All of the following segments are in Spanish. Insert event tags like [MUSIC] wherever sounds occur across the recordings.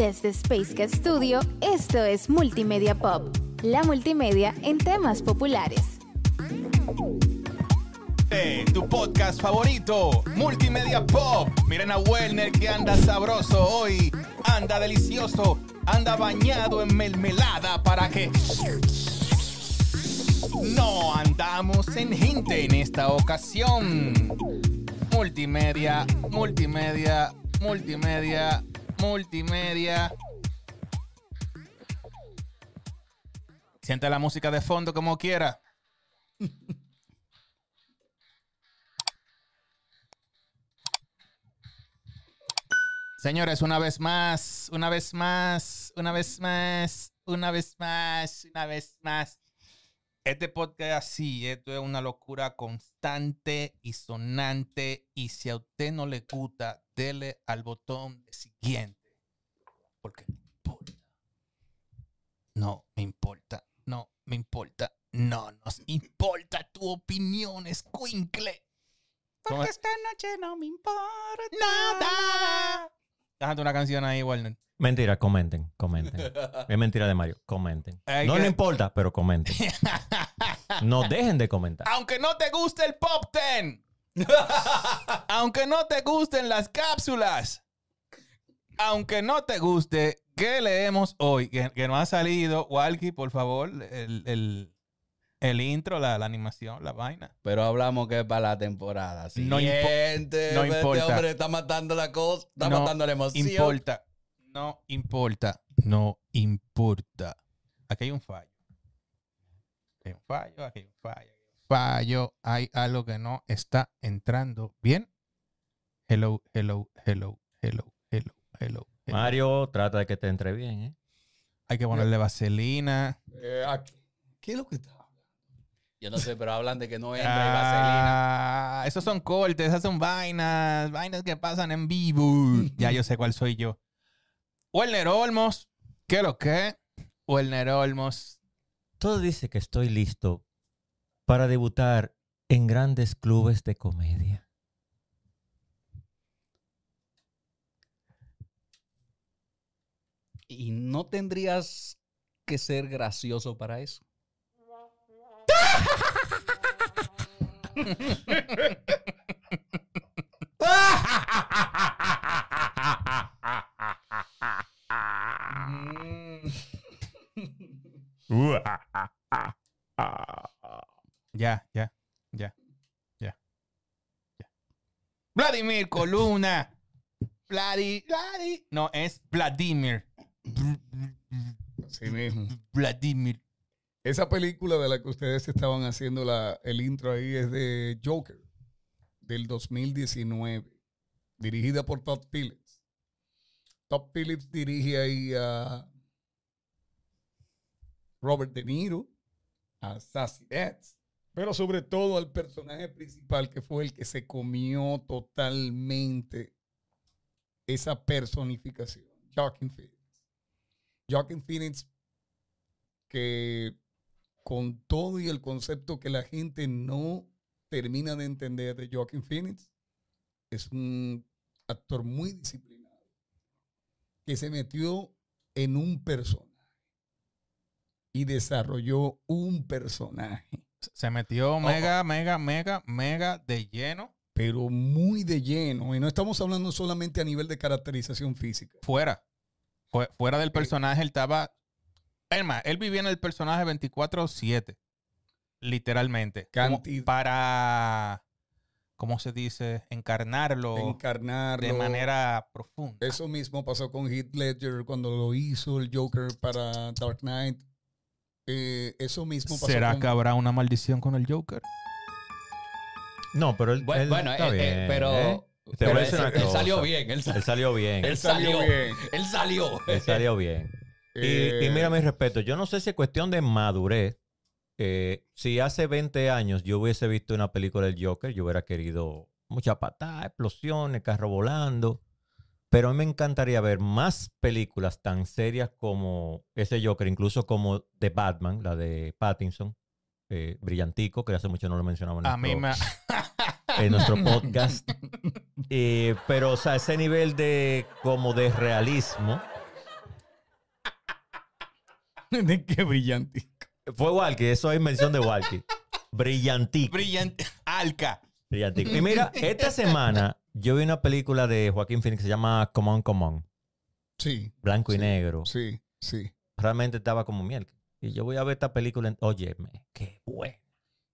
Desde Space Cat Studio, esto es Multimedia Pop, la multimedia en temas populares. Tu podcast favorito, Multimedia Pop. Miren a Werner que anda sabroso hoy, anda delicioso, anda bañado en mermelada para que... No andamos en gente en esta ocasión. Multimedia, multimedia, multimedia, multimedia. Siente la música de fondo como quiera. Señores, una vez más, una vez más, una vez más, una vez más, una vez más. Este podcast así, esto es una locura constante y sonante. Y si a usted no le gusta, dele al botón de siguiente. Porque no importa. No me importa. No me importa. No nos importa tu opinión, escuincle. Porque esta noche no me importa nada. Déjate una canción ahí, Warner. Mentira, comenten, comenten. [LAUGHS] es mentira de Mario, comenten. Hay no que- le importa, pero comenten. [LAUGHS] No dejen de comentar. Aunque no te guste el Pop Ten. [LAUGHS] Aunque no te gusten las cápsulas. Aunque no te guste, ¿qué leemos hoy? Que, que no ha salido. Walkie, por favor, el, el- el intro, la, la animación, la vaina. Pero hablamos que es para la temporada. No impo- Siguiente. no Este importa. hombre está matando la cosa, está No matando la emoción. Importa. No importa. No importa. Aquí hay un fallo. Aquí hay un fallo, aquí hay un fallo. Fallo, hay algo que no está entrando bien. Hello, hello, hello, hello, hello, hello. hello. Mario, trata de que te entre bien, ¿eh? Hay que ponerle vaselina. Eh, aquí- ¿Qué es lo que está? Yo no sé, pero hablan de que no entra y vaselina. Ah, esos son cortes, esas son vainas, vainas que pasan en vivo. [LAUGHS] ya yo sé cuál soy yo. Werner Olmos, ¿qué lo que? Werner Olmos. Todo dice que estoy listo para debutar en grandes clubes de comedia. Y no tendrías que ser gracioso para eso. Ya, ya, ya, ya, ya. Vladimir Columna. Vladi, Vladi. No, es Vladimir. Así mismo. Vladimir. Esa película de la que ustedes estaban haciendo la, el intro ahí es de Joker, del 2019, dirigida por Todd Phillips. Todd Phillips dirige ahí a Robert De Niro, a Sassy pero sobre todo al personaje principal que fue el que se comió totalmente esa personificación, Joaquin Phoenix. Joaquin Phoenix que con todo y el concepto que la gente no termina de entender de Joaquin Phoenix, es un actor muy disciplinado, que se metió en un personaje y desarrolló un personaje, Se metió mega, mega, mega, mega de lleno pero muy de lleno. Y no estamos hablando solamente a nivel de caracterización física. fuera. Fue- fuera del personaje, él estaba. Es más, él vivía en el personaje 24-7. Literalmente. Como Cantidad. para. ¿Cómo se dice? Encarnarlo Encarnarlo. de manera profunda. Eso mismo pasó con Heath Ledger cuando lo hizo el Joker para Dark Knight. Eh, eso mismo pasó ¿Será con... que habrá una maldición con el Joker? No, pero él, Bueno, él bueno, está eh, eh, bien, pero, ¿eh? Te pero voy a él, decir una él salió bien. Él, sa- Él salió bien. él salió bien. Él salió. Él salió bien. Y, Eh, y mira mi respeto, yo no sé si es cuestión de madurez. eh, si hace 20 años yo hubiese visto una película del Joker, yo hubiera querido mucha patada, explosiones, carro volando. Pero a mí me encantaría ver más películas tan serias como ese Joker, incluso como The Batman, la de Pattinson, eh, Brillantico, que hace mucho no lo mencionamos en A mí nuestro- me. en nuestro [LAUGHS] podcast. Eh, pero, o sea, ese nivel de como de realismo [LAUGHS] ¿De qué brillante? Fue Walkie, eso es mención de Walkie. Brillantico. Brillante. Alca. Brillantico. Y mira, esta semana yo vi una película de Joaquín Phoenix que se llama Come On, Come On. Sí, Blanco y negro. sí, sí, Realmente estaba como miel. Y yo voy a ver esta película. En... Óyeme, qué buena.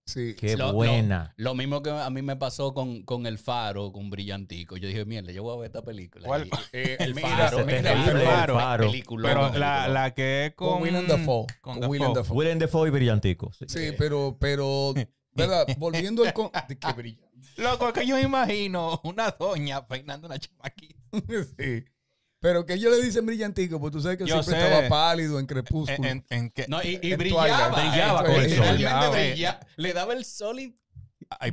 Sí. Qué Lo- lo- buena. Lo mismo que a mí me pasó con, con El Faro, con Brillantico. Yo dije, mierda, yo voy a ver esta película. ¿Cuál? Y- Eh, El mira, Faro, mira, pero- el Faro. faro. película. Pero no, la, la que es con. Con Willem Dafoe. Con Willem Dafoe. Willem Dafoe y Brillantico. Sí. Sí, pero, pero, [LAUGHS] ¿verdad? Volviendo al... Con... ¿De qué brillante? Loco, es que yo me imagino una doña peinando una chamaquita. [LAUGHS] sí. Pero que ellos le dicen brillantico, porque tú sabes que Yo siempre sé. estaba pálido en crepúsculo. en- en que- No, y, y En brillaba. Twilight. Brillaba eh, con el sol. Realmente Brillaba. brilla- Le daba el sol y hay,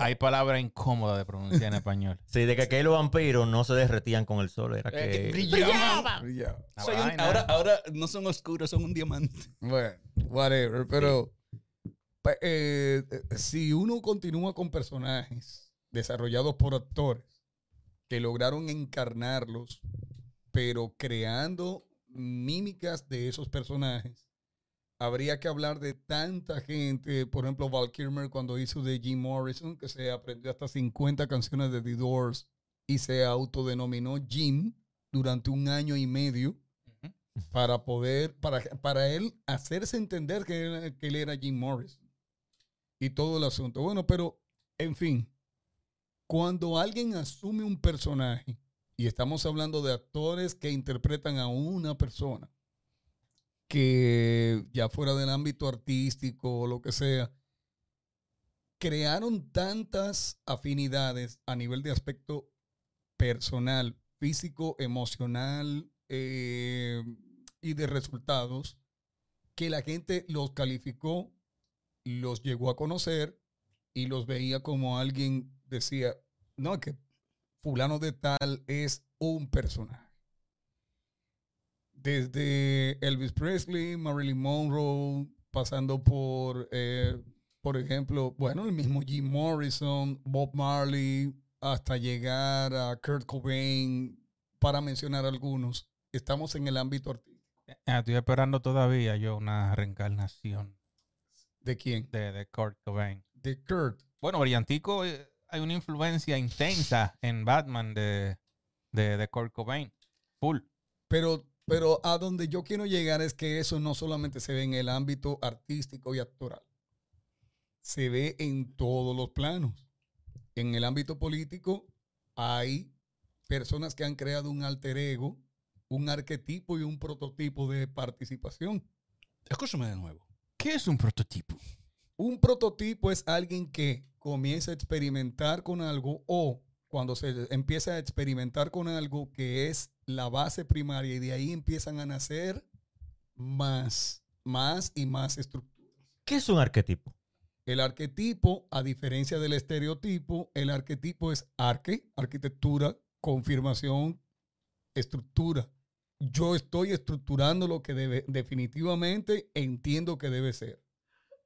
hay palabras incómodas de pronunciar en español. [LAUGHS] Sí, de que aquellos vampiros no se derretían con el sol. Era eh, que que... brillaba. Brillaba. La Soy un- vaina. ahora, ahora no son oscuros, son un diamante. Bueno, whatever. Pero eh, eh, si uno continúa con personajes desarrollados por actores que lograron encarnarlos, pero creando mímicas de esos personajes, habría que hablar de tanta gente. Por ejemplo, Val Kilmer cuando hizo de Jim Morrison, que se aprendió hasta 50 canciones de The Doors y se autodenominó Jim durante un año y medio para poder, para, para él hacerse entender que él, que él era Jim Morrison y todo el asunto. Bueno, pero, en fin, cuando alguien asume un personaje, y estamos hablando de actores que interpretan a una persona, que ya fuera del ámbito artístico o lo que sea, crearon tantas afinidades a nivel de aspecto personal, físico, emocional eh, y de resultados, que la gente los calificó, los llegó a conocer y los veía como alguien decía, no, que fulano de tal es un personaje. Desde Elvis Presley, Marilyn Monroe, pasando por, eh, por ejemplo, bueno, el mismo Jim Morrison, Bob Marley, hasta llegar a Kurt Cobain, para mencionar algunos. Estamos en el ámbito artístico. Ah, estoy esperando todavía yo una reencarnación ¿De quién? de, de Kurt Cobain. De Kurt. Bueno, Brillantico, eh, hay una influencia intensa en Batman de, de, de Kurt Cobain. Full. Pero, pero a donde yo quiero llegar es que eso no solamente se ve en el ámbito artístico y actoral. Se ve en todos los planos. En el ámbito político hay personas que han creado un alter ego, un arquetipo y un prototipo de participación. Escúchame de nuevo. ¿Qué es un prototipo? Un prototipo es alguien que comienza a experimentar con algo o cuando se empieza a experimentar con algo que es la base primaria y de ahí empiezan a nacer más, más y más estructuras. ¿Qué es un arquetipo? El arquetipo, a diferencia del estereotipo, el arquetipo es arque, arquitectura, confirmación, estructura. Yo estoy estructurando lo que debe, definitivamente entiendo que debe ser.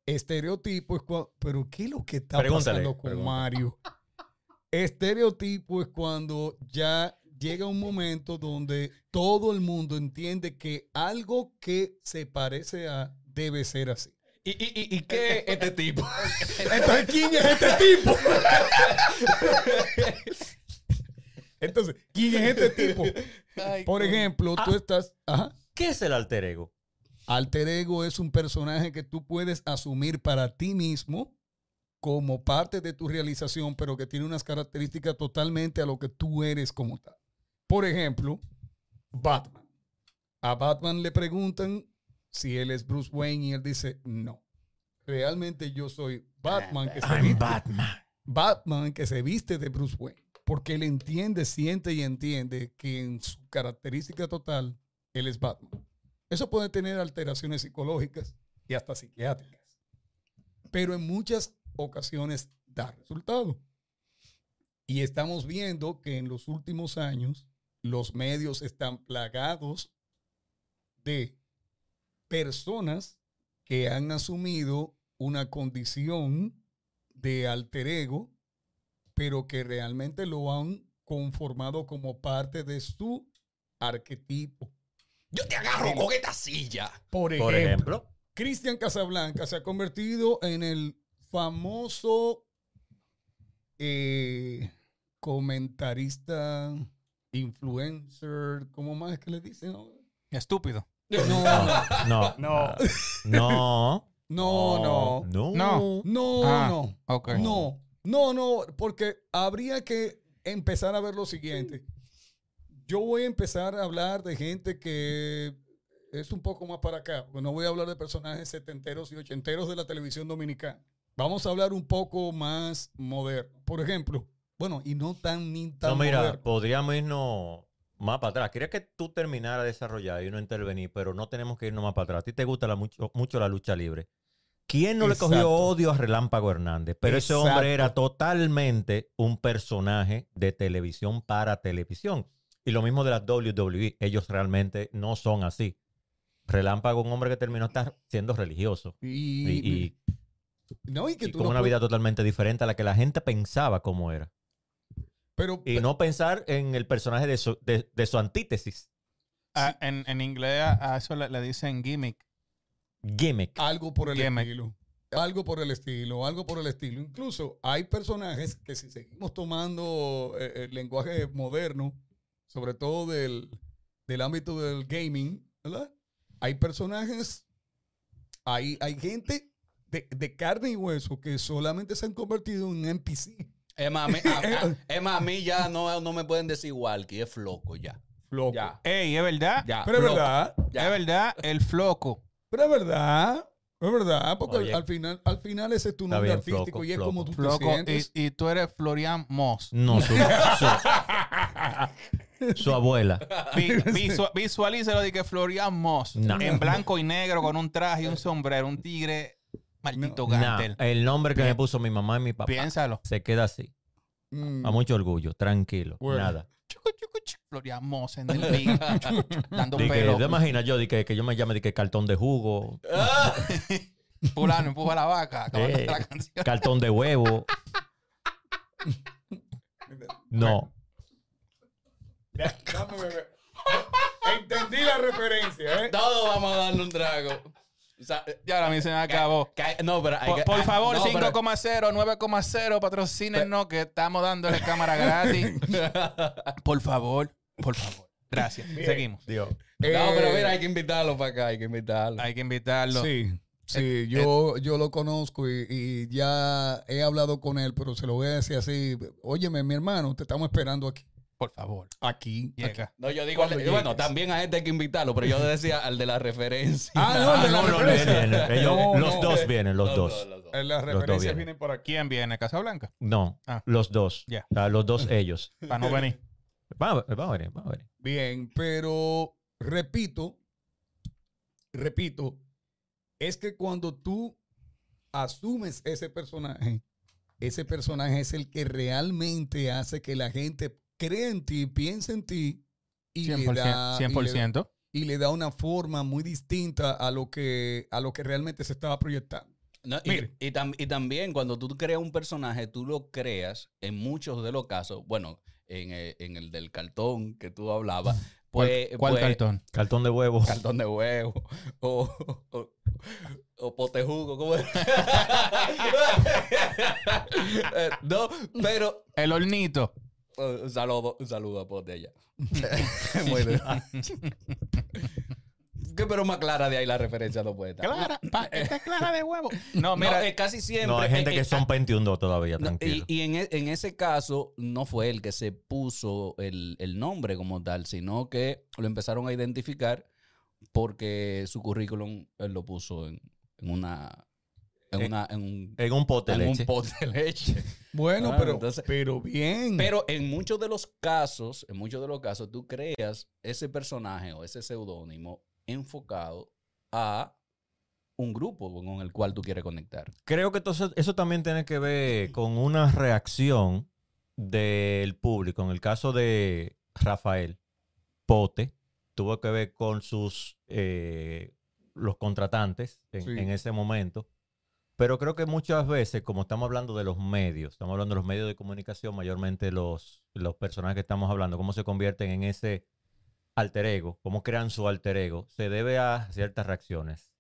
Estereotipo es cuando, pero ¿qué es lo que está Pregúntale, pasando con pregúntale. Mario? Estereotipo es cuando ya llega un momento donde todo el mundo entiende que algo que se parece a debe ser así. ¿Y, y, y, y qué es este tipo? [LAUGHS] Entonces, ¿quién es este tipo? Entonces, ¿quién es este tipo? Por ejemplo, tú estás. Ajá. ¿Qué es el alter ego? Alter ego es un personaje que tú puedes asumir para ti mismo como parte de tu realización, pero que tiene unas características totalmente a lo que tú eres como tal. Por ejemplo, Batman. A Batman le preguntan si él es Bruce Wayne y él dice no. Realmente yo soy Batman que se viste, Batman. Batman que se viste de Bruce Wayne, porque él entiende, siente y entiende que en su característica total él es Batman. Eso puede tener alteraciones psicológicas y hasta psiquiátricas, pero en muchas ocasiones da resultado. Y estamos viendo que en los últimos años los medios están plagados de personas que han asumido una condición de alter ego, pero que realmente lo han conformado como parte de su arquetipo. Yo te agarro con esta silla. Por Por ejemplo, ejemplo, Cristian Casablanca se ha convertido en el famoso eh, comentarista, influencer, ¿cómo más es que le dicen? No, Estúpido. no, no, no, no, no, no, no, No. no, Ah, no, Ok. no, no, no, porque habría que empezar a ver lo siguiente. Yo voy a empezar a hablar de gente que es un poco más para acá, no voy a hablar de personajes setenteros y ochenteros de la televisión dominicana. Vamos a hablar un poco más moderno. Por ejemplo, bueno, y no tan ni tan No, mira, moderno. podríamos irnos más para atrás. Quería que tú terminaras de desarrollar y no intervenir, pero no tenemos que irnos más para atrás. A ti te gusta la mucho, mucho la lucha libre. ¿Quién no le cogió odio a Relámpago Hernández? Pero ese hombre era totalmente un personaje de televisión para televisión. Y lo mismo de las WWE. Ellos realmente no son así. Relámpago, un hombre que terminó estar siendo religioso. Y, Y, y- no, y que y tú con no una puedes- vida totalmente diferente a la que la gente pensaba cómo era. pero, Y no pensar en el personaje de su, de- de su antítesis. Ah, en, en inglés a a eso le, le dicen gimmick. Gimmick. algo por el Gimmick. estilo. Algo por el estilo, algo por el estilo. Incluso hay personajes que si seguimos tomando eh, el lenguaje moderno, sobre todo del, del ámbito del gaming, ¿verdad? Hay personajes, hay, hay gente de, de carne y hueso que solamente se han convertido en NPC. Es más, a mí, a- a- [LAUGHS] es más, a mí ya no, no me pueden decir igual, que es floco ya. Floco. Ya, Ey, es verdad. ya. Pero es verdad, Ya. Es verdad, el floco. pero es verdad. Es verdad, porque al- Oye. al, final, al final ese es tu nombre bien, artístico floco, y es floco. como tú te Floco. Y, sientes. y tú eres Florian Moss. No, su, [LAUGHS] su- su abuela. Vi- visua- visualízalo de que Florian Moss. No. En blanco y negro, con un traje y un sombrero. Un tigre maldito gantel. el nombre que me puso mi mamá y mi papá Piénsalo. se queda así. Mm. A mucho orgullo, tranquilo, Bueno. nada. Chucu, chucu, chucu. Florian Moss en el ring. [LAUGHS] dando Di que, pelo. ¿Te imaginas yo di que, que yo me llame de que cartón de jugo, [LAUGHS] Fulano empuja la vaca. Eh. la canción. cartón de huevo? [LAUGHS] No. Dame beber. Entendí la referencia, ¿eh? Todos vamos a darle un trago. O sea, Ya la misión acabó. no, pero hay Por, que- por ah, favor, no, pero- 5,0, 9,0, patrocínenos que estamos dándole cámara gratis. [LAUGHS] Por favor, por favor. Gracias. Seguimos. Dios. No, pero Eh, mira, hay que invitarlo para acá, hay que invitarlo. Hay que invitarlo. Sí, Eh, sí, yo, yo lo conozco y, y ya he hablado con él, pero se lo voy a decir así. Óyeme, mi hermano, te estamos esperando aquí. Por favor. Aquí. Llega. No, yo digo, al- bueno, también a este hay que invitarlo, pero yo [LAUGHS] decía al de la referencia. Ah, no, el de [LAUGHS] la no, no, ellos- los dos vienen, los Los dos. dos, los dos. Las dos referencias vienen. vienen por aquí. ¿Quién viene? Casablanca. No, Ah. los dos. Ya. Ah, los dos ellos. [LAUGHS] Para no venir. Vamos, a vamos a ver, vamos a ver. Bien, pero repito, repito, es que cuando tú asumes ese personaje, ese personaje es el que realmente hace que la gente crea en ti, piense en ti y le 100%. da, y le- 100%. y le da una forma muy distinta a lo que, a lo que realmente se estaba proyectando. No, y, tam- y también cuando tú creas un personaje, tú lo creas en muchos de los casos, bueno, en, eh, en el del cartón que tú hablabas, [LAUGHS] ¿Cuál, pues, cuál pues, cartón? Cartón de huevo. Cartón de huevo o, o, o pote jugo, ¿cómo es? [LAUGHS] [LAUGHS] No, pero El hornito. Un saludo, un saludo a pote allá. [LAUGHS] Muy bien. [LAUGHS] ¿Qué pero más clara de ahí la referencia no puede estar? Clara. pa- esta es clara de huevo. No, Mira, eh, casi siempre. No, hay gente eh, que eh, son 21 todavía, No, tranquilo. y y en, e- en ese caso no fue el que se puso el, el nombre como tal, sino que lo empezaron a identificar porque su currículum él lo puso en, en una en Eh, una en un, En un pote de en un leche. pot de leche. [LAUGHS] Bueno, Ah, pero, entonces- pero bien. Pero en muchos de los casos, en muchos de los casos, tú creas ese personaje o ese seudónimo enfocado a un grupo con el cual tú quieres conectar. Creo que entonces eso también tiene que ver con una reacción del público. En el caso de Rafael Pote, tuvo que ver con sus eh, los contratantes en, Sí. en ese momento. Pero creo que muchas veces, como estamos hablando de los medios, estamos hablando de los medios de comunicación, mayormente los, los personajes que estamos hablando, cómo se convierten en ese alter ego, cómo crean su alter ego, se debe a ciertas reacciones.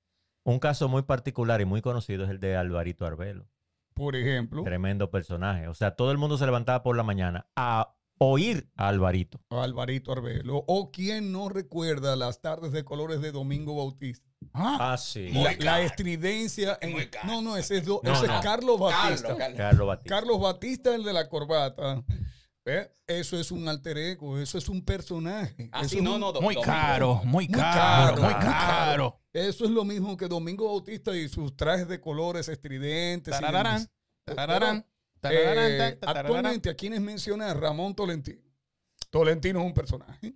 Un caso muy particular y muy conocido es el de Alvarito Arbelo. Por ejemplo, Tremendo personaje. O sea, todo el mundo se levantaba por la mañana a oír a Alvarito. Alvarito Arbelo. O quien no recuerda las tardes de colores de Domingo Bautista. Ah, Ah, sí. La, caro. estridencia. en- Muy caro. no, no, ese es, do- No, ese no. es Carlos Batista. Carlos, Carlos Batista. Carlos Batista, el de la corbata. ¿Eh? Eso es un alter ego, eso es un personaje. Ah, Eso sí, es no, un- no, muy caro, muy Muy caro, caro, muy caro. Eso es lo mismo que Domingo Bautista y sus trajes de colores estridentes. demás. tarararán, Eh, actualmente, a quienes menciona Ramón Tolentino. Tolentino es un personaje.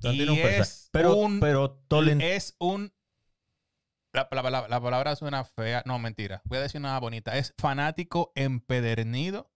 Tolentino Y es un personaje. pero, un- pero Tolen- Es un. La, la- la- la palabra suena fea. No, mentira. Voy a decir una bonita. Es fanático empedernido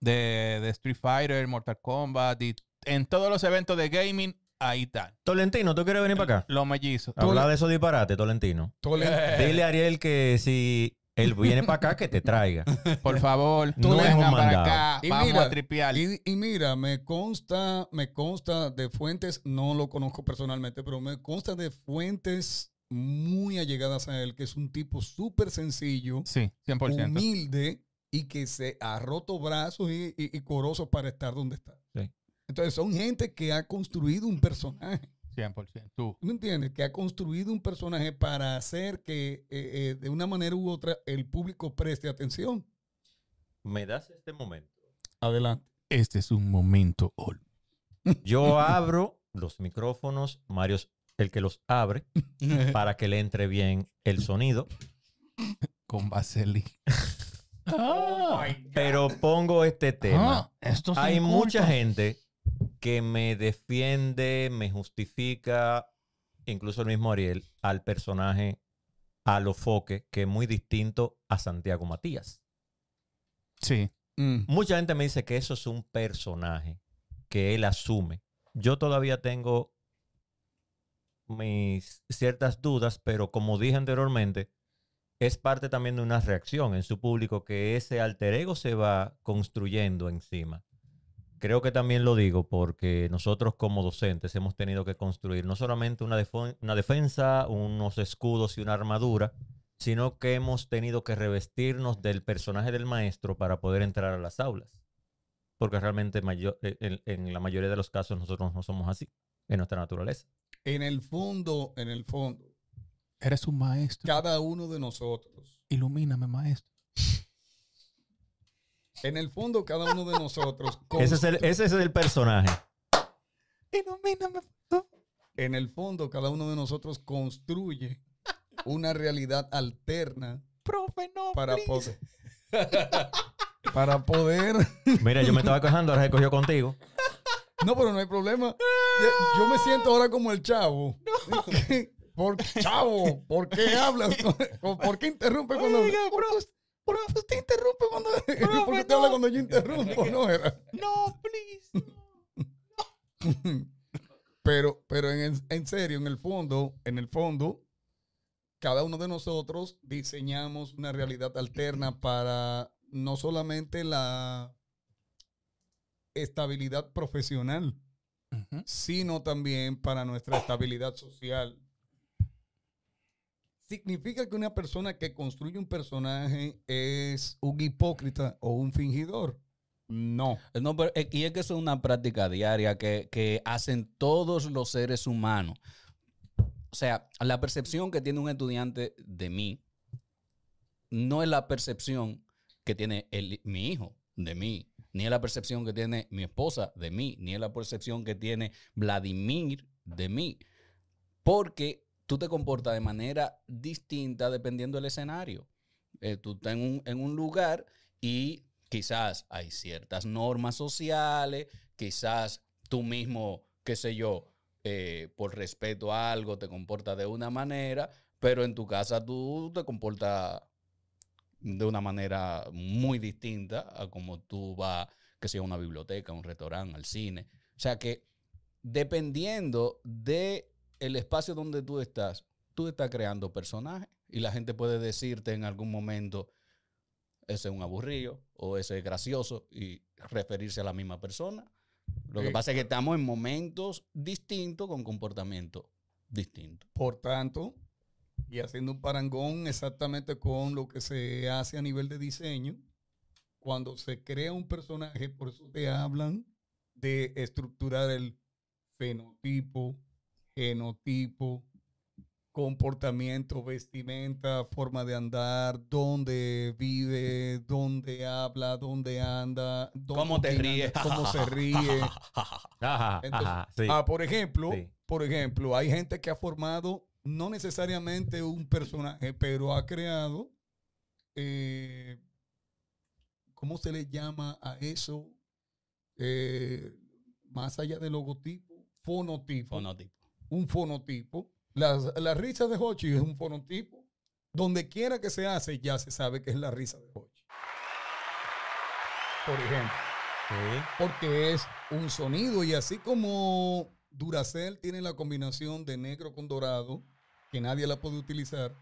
de, de Street Fighter, Mortal Kombat. y en todos los eventos de gaming, ahí están. Tolentino, ¿tú quieres venir para acá? Los mellizos. Habla de esos disparates, Tolentino. Tolen- Dile a Ariel que si él viene para acá, que te traiga. [LAUGHS] Por favor, No es un para acá. Y Vamos mira, a tripear. Y, y mira, me consta, me consta de fuentes, no lo conozco personalmente, pero me consta de fuentes muy allegadas a él, que es un tipo súper sencillo, Sí, 100%. humilde y que se ha roto brazos y, y, y corosos para estar donde está. Sí. Entonces son gente que ha construido un personaje. 100%. Tú. ¿Me entiendes? Que ha construido un personaje para hacer que eh, eh, de una manera u otra el público preste atención. ¿Me das este momento? Adelante. Este es un momento ol- Yo abro los micrófonos, Mario es el que los abre, para que le entre bien el sonido. con vaselina. [LAUGHS] Ah, Pero pongo este tema. ah, esto es Hay mucha gente que me defiende, me justifica, incluso el mismo Ariel, al personaje a lo foque, que es muy distinto a Santiago Matías. Sí. Mm. Mucha gente me dice que eso es un personaje que él asume. Yo todavía tengo mis ciertas dudas, pero como dije anteriormente, es parte también de una reacción en su público que ese alter ego se va construyendo encima. Creo que también lo digo porque nosotros como docentes hemos tenido que construir no solamente una, una defensa, unos escudos y una armadura, sino que hemos tenido que revestirnos del personaje del maestro para poder entrar a las aulas. Porque realmente eh, en, en la mayoría de los casos nosotros no somos así, en nuestra naturaleza. En el fondo, en el fondo, Eres un maestro. cada uno de nosotros, Ilumíname, maestro. En el fondo, cada uno de nosotros, [LAUGHS] Ese es el, ese es el personaje. Ilumíname. en el fondo, cada uno de nosotros construye una realidad alterna Profe, no. para poder, [LAUGHS] para poder, Mira, yo me estaba quejando, ahora se cogió contigo. no, pero no hay problema. Yo, me siento ahora como el chavo. [LAUGHS] ¿Por qué, chavo? ¿Por qué hablas? ¿Por qué interrumpe cuando Oiga, ¿Por qué usted- usted interrumpe cuando ¿Por qué usted no. habla cuando yo interrumpo? No [LAUGHS] era. No, please. [LAUGHS] Pero, pero en, en serio, en el fondo, en el fondo, cada uno de nosotros diseñamos una realidad alterna para no solamente la estabilidad profesional, Ujú. sino también para nuestra estabilidad social. ¿Significa que una persona que construye un personaje es un hipócrita o un fingidor? No. No, pero, eh, y es que eso es una práctica diaria que, que hacen todos los seres humanos. O sea, la percepción que tiene un estudiante de mí no es la percepción que tiene el- mi hijo de mí, ni es la percepción que tiene mi esposa de mí, ni es la percepción que tiene Vladimir de mí. Porque tú te comportas de manera distinta dependiendo del escenario. Eh, tú estás en un, lugar y quizás hay ciertas normas sociales, quizás tú mismo, qué sé yo, eh, por respeto a algo te comportas de una manera, pero en tu casa tú te comportas de una manera muy distinta a como tú vas, que sea una biblioteca, un restaurante, al cine. O sea que dependiendo de el espacio donde tú estás, tú estás creando personajes y la gente puede decirte en algún momento, ese es un aburrido o ese es gracioso y referirse a la misma persona. Lo que Eh, pasa es que estamos en momentos distintos con comportamiento distinto. Por tanto, y haciendo un parangón exactamente con lo que se hace a nivel de diseño, cuando se crea un personaje, por eso te hablan de estructurar el fenotipo, genotipo, comportamiento, vestimenta, forma de andar, dónde vive, dónde habla, dónde anda, dónde ¿Cómo te ríes? cómo se [LAUGHS] ríe. [LAUGHS] Entonces, sí. Ah, por ejemplo, Sí. por ejemplo, hay gente que ha formado no necesariamente un personaje, pero ha creado, eh, ¿cómo se le llama a eso? Eh, más allá del logotipo, fonotipo. Fonotipo. Un fonotipo. Las- La, risa de Hochi es un fonotipo. Donde quiera que se hace, ya se sabe que es la risa de Hochi. Por ejemplo Sí. porque es un sonido y así como Duracell tiene la combinación de negro con dorado, que nadie la puede utilizar,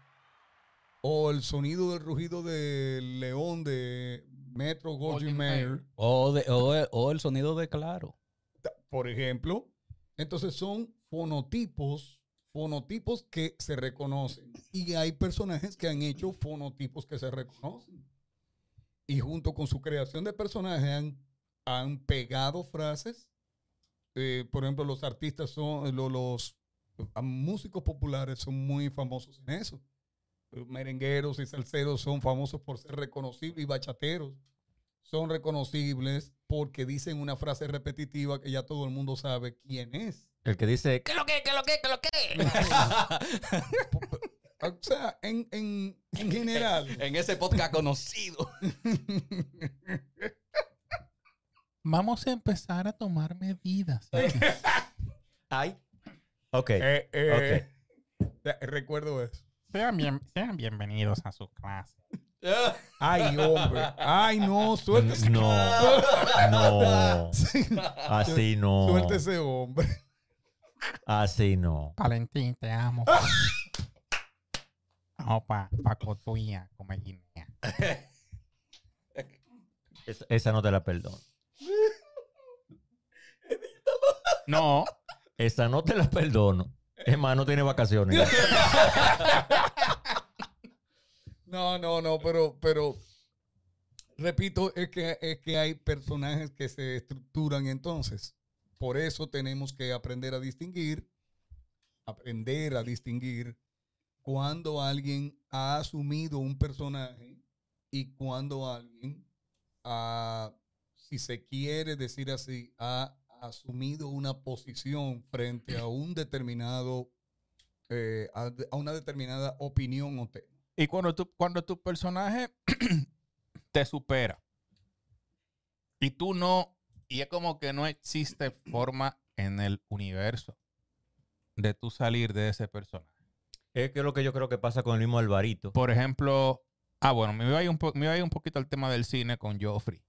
o el sonido del rugido del león de Metro Goldwyn Mayer, O, de- o el- o el sonido de claro. por ejemplo, entonces son fonotipos, fonotipos que se reconocen. Y hay personajes que han hecho fonotipos que se reconocen. Y junto con su creación de personajes han, han pegado frases. Eh, por ejemplo, los artistas son, lo- los, ah, músicos populares son muy famosos en eso. Los merengueros y salseros son famosos por ser reconocibles y bachateros son reconocibles porque dicen una frase repetitiva que ya todo el mundo sabe quién es. El que dice, ¿Qué lo que? ¿Qué lo que? ¿Qué lo que? [LAUGHS] O sea, en, en, en general. [LAUGHS] en ese podcast conocido. [LAUGHS] Vamos a empezar a tomar medidas. ay. Ok. eh, eh, ya, Recuerdo eso. Sean, bien, sean bienvenidos a su clase. Ay, hombre. Ay, no, suéltese. No, no. Así no. Suelte ese hombre. Así no. Valentín, te amo. [LAUGHS] Vamos pa, pa Cotuía, come guinea. Esa, esa no te la perdono. No, Esa no te la perdono. Es más, no tiene vacaciones. No, no, no, pero, pero repito, es que, es que hay personajes que se estructuran entonces. Por eso tenemos que aprender a distinguir, aprender a distinguir cuando alguien ha asumido un personaje y cuando alguien, si se quiere decir así, ha asumido una posición frente a un determinado, eh, a, a una determinada opinión o tema. y cuando tu, cuando tu personaje [CLEARS THROAT] te supera y tú no, y es como que no existe forma en el universo de tú salir de ese personaje. Es que es lo que yo creo que pasa con el mismo Alvarito. Por ejemplo, ah, bueno, me iba a ir un, po- me iba a ir un poquito al tema del cine con Joffrey.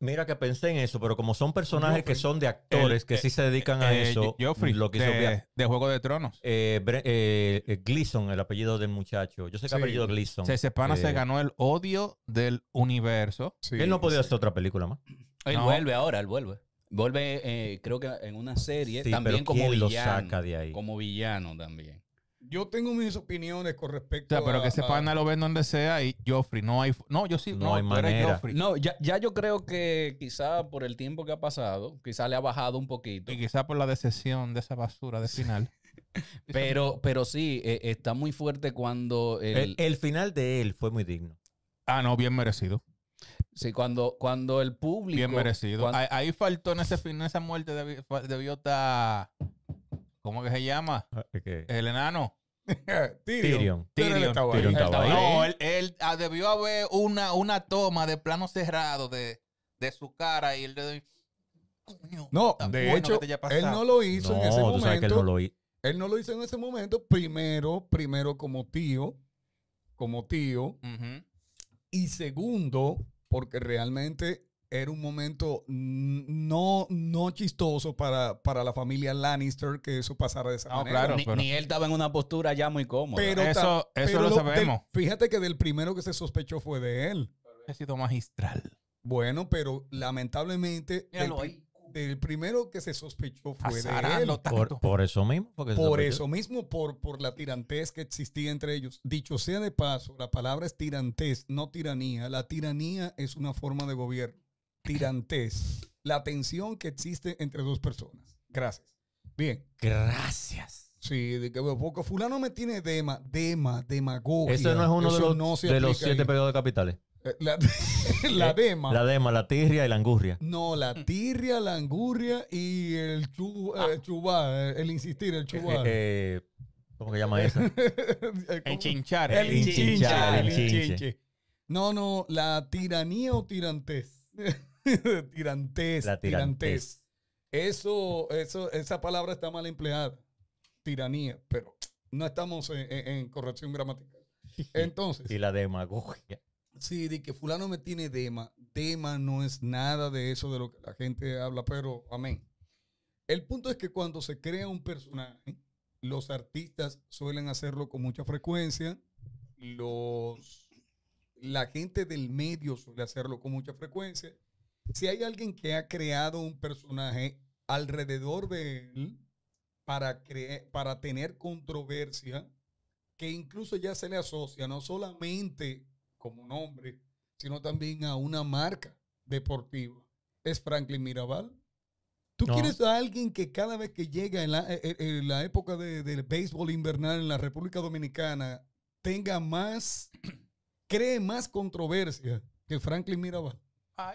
Mira que pensé en eso, pero como son personajes que son de actores El- que sí se dedican a Eh, eso, Joffrey, lo que hizo de, de Juego de Tronos. eh, Bre- eh, eh, Gleason, el apellido del muchacho. Yo sé que Sí. el apellido Gleason. Se sepana, se eh, ganó el odio del universo. Él no podía hacer otra película más. Él No. vuelve ahora, él vuelve. Vuelve, eh, creo que en una serie, Sí, también pero como ¿quién lo villano. saca de ahí? Como villano también. Yo tengo mis opiniones con O respecto sea, pero a- que ese a- pana lo ven donde sea y Joffrey, no hay... No, yo sí, No no, hay manera. Joffrey. No, ya, ya yo creo que quizá por el tiempo que ha pasado, quizá le ha bajado un poquito. Y quizá por la decepción de esa basura de final. [LAUGHS] Pero, pero sí, eh, está muy fuerte cuando el, El, el final de él fue muy digno. Ah, no, bien merecido. Sí, cuando, cuando el público. Bien merecido. cuando- Ahí, ahí faltó en ese fin, en esa muerte debió estar... ¿Cómo que se llama? Ah, El enano. [LAUGHS] Tyrion. Tyrion. Estaba ahí. No, él, él, ah, debió haber una, una toma de plano cerrado de, de su cara y él le No, de bueno hecho, él no lo hizo en ese No, tú sabes que él momento. no lo hizo. Él no lo hizo en ese momento. Primero, primero como tío, como tío. Y segundo, porque realmente era un momento no, no chistoso para, para la familia Lannister que eso pasara de esa No, manera. claro. ni, pero- ni él estaba en una postura ya muy cómoda. Pero, Eso- ta- eso lo del- sabemos. fíjate que del primero que se sospechó fue de él. Ha sido magistral. Bueno, pero lamentablemente del, Míralo pri- ahí. Del primero que se sospechó fue de él. tanto. Por, por eso mismo. Porque Por eso mismo, por, por la tirantez que existía entre ellos. Dicho sea de paso, la palabra es tirantez, no tiranía. La tiranía es una forma de gobierno. Tirantez. La tensión que existe entre dos personas. Gracias. Bien. Gracias. Sí, de que porque fulano me tiene dema, dema, demagogia. Eso no es uno de los, no de los siete ahí. pecados capitales. Eh, La, [LAUGHS] la Eh, dema. La dema, la tirria y la angurria. No, la tirria, la angurria y el chu, eh, chubá, el insistir, el chubá. eh, eh, ¿Cómo que llama? Enchinchar. [LAUGHS] El El inchinchar, el el inchinche. No, no, la tiranía o tirantez. [LAUGHS] tirantez. La tirantez. Eso, eso, esa palabra está mal empleada. Tiranía, pero no estamos en, en- en corrección gramatical. Entonces, Y la demagogia. Sí, de que fulano me tiene dema. Dema no es nada de eso de lo que la gente habla, pero amén. El punto es que cuando se crea un personaje, los artistas suelen hacerlo con mucha frecuencia. Los, la gente del medio suele hacerlo con mucha frecuencia. Si hay alguien que ha creado un personaje alrededor de él para, cre- para tener controversia, que incluso ya se le asocia no solamente como nombre, sino también a una marca deportiva, es Franklin Mirabal. ¿Tú No. quieres a alguien que cada vez que llega en la, eh, eh, en la época de- del béisbol invernal en la República Dominicana tenga más, [CLEARS THROAT] cree más controversia que Franklin Mirabal?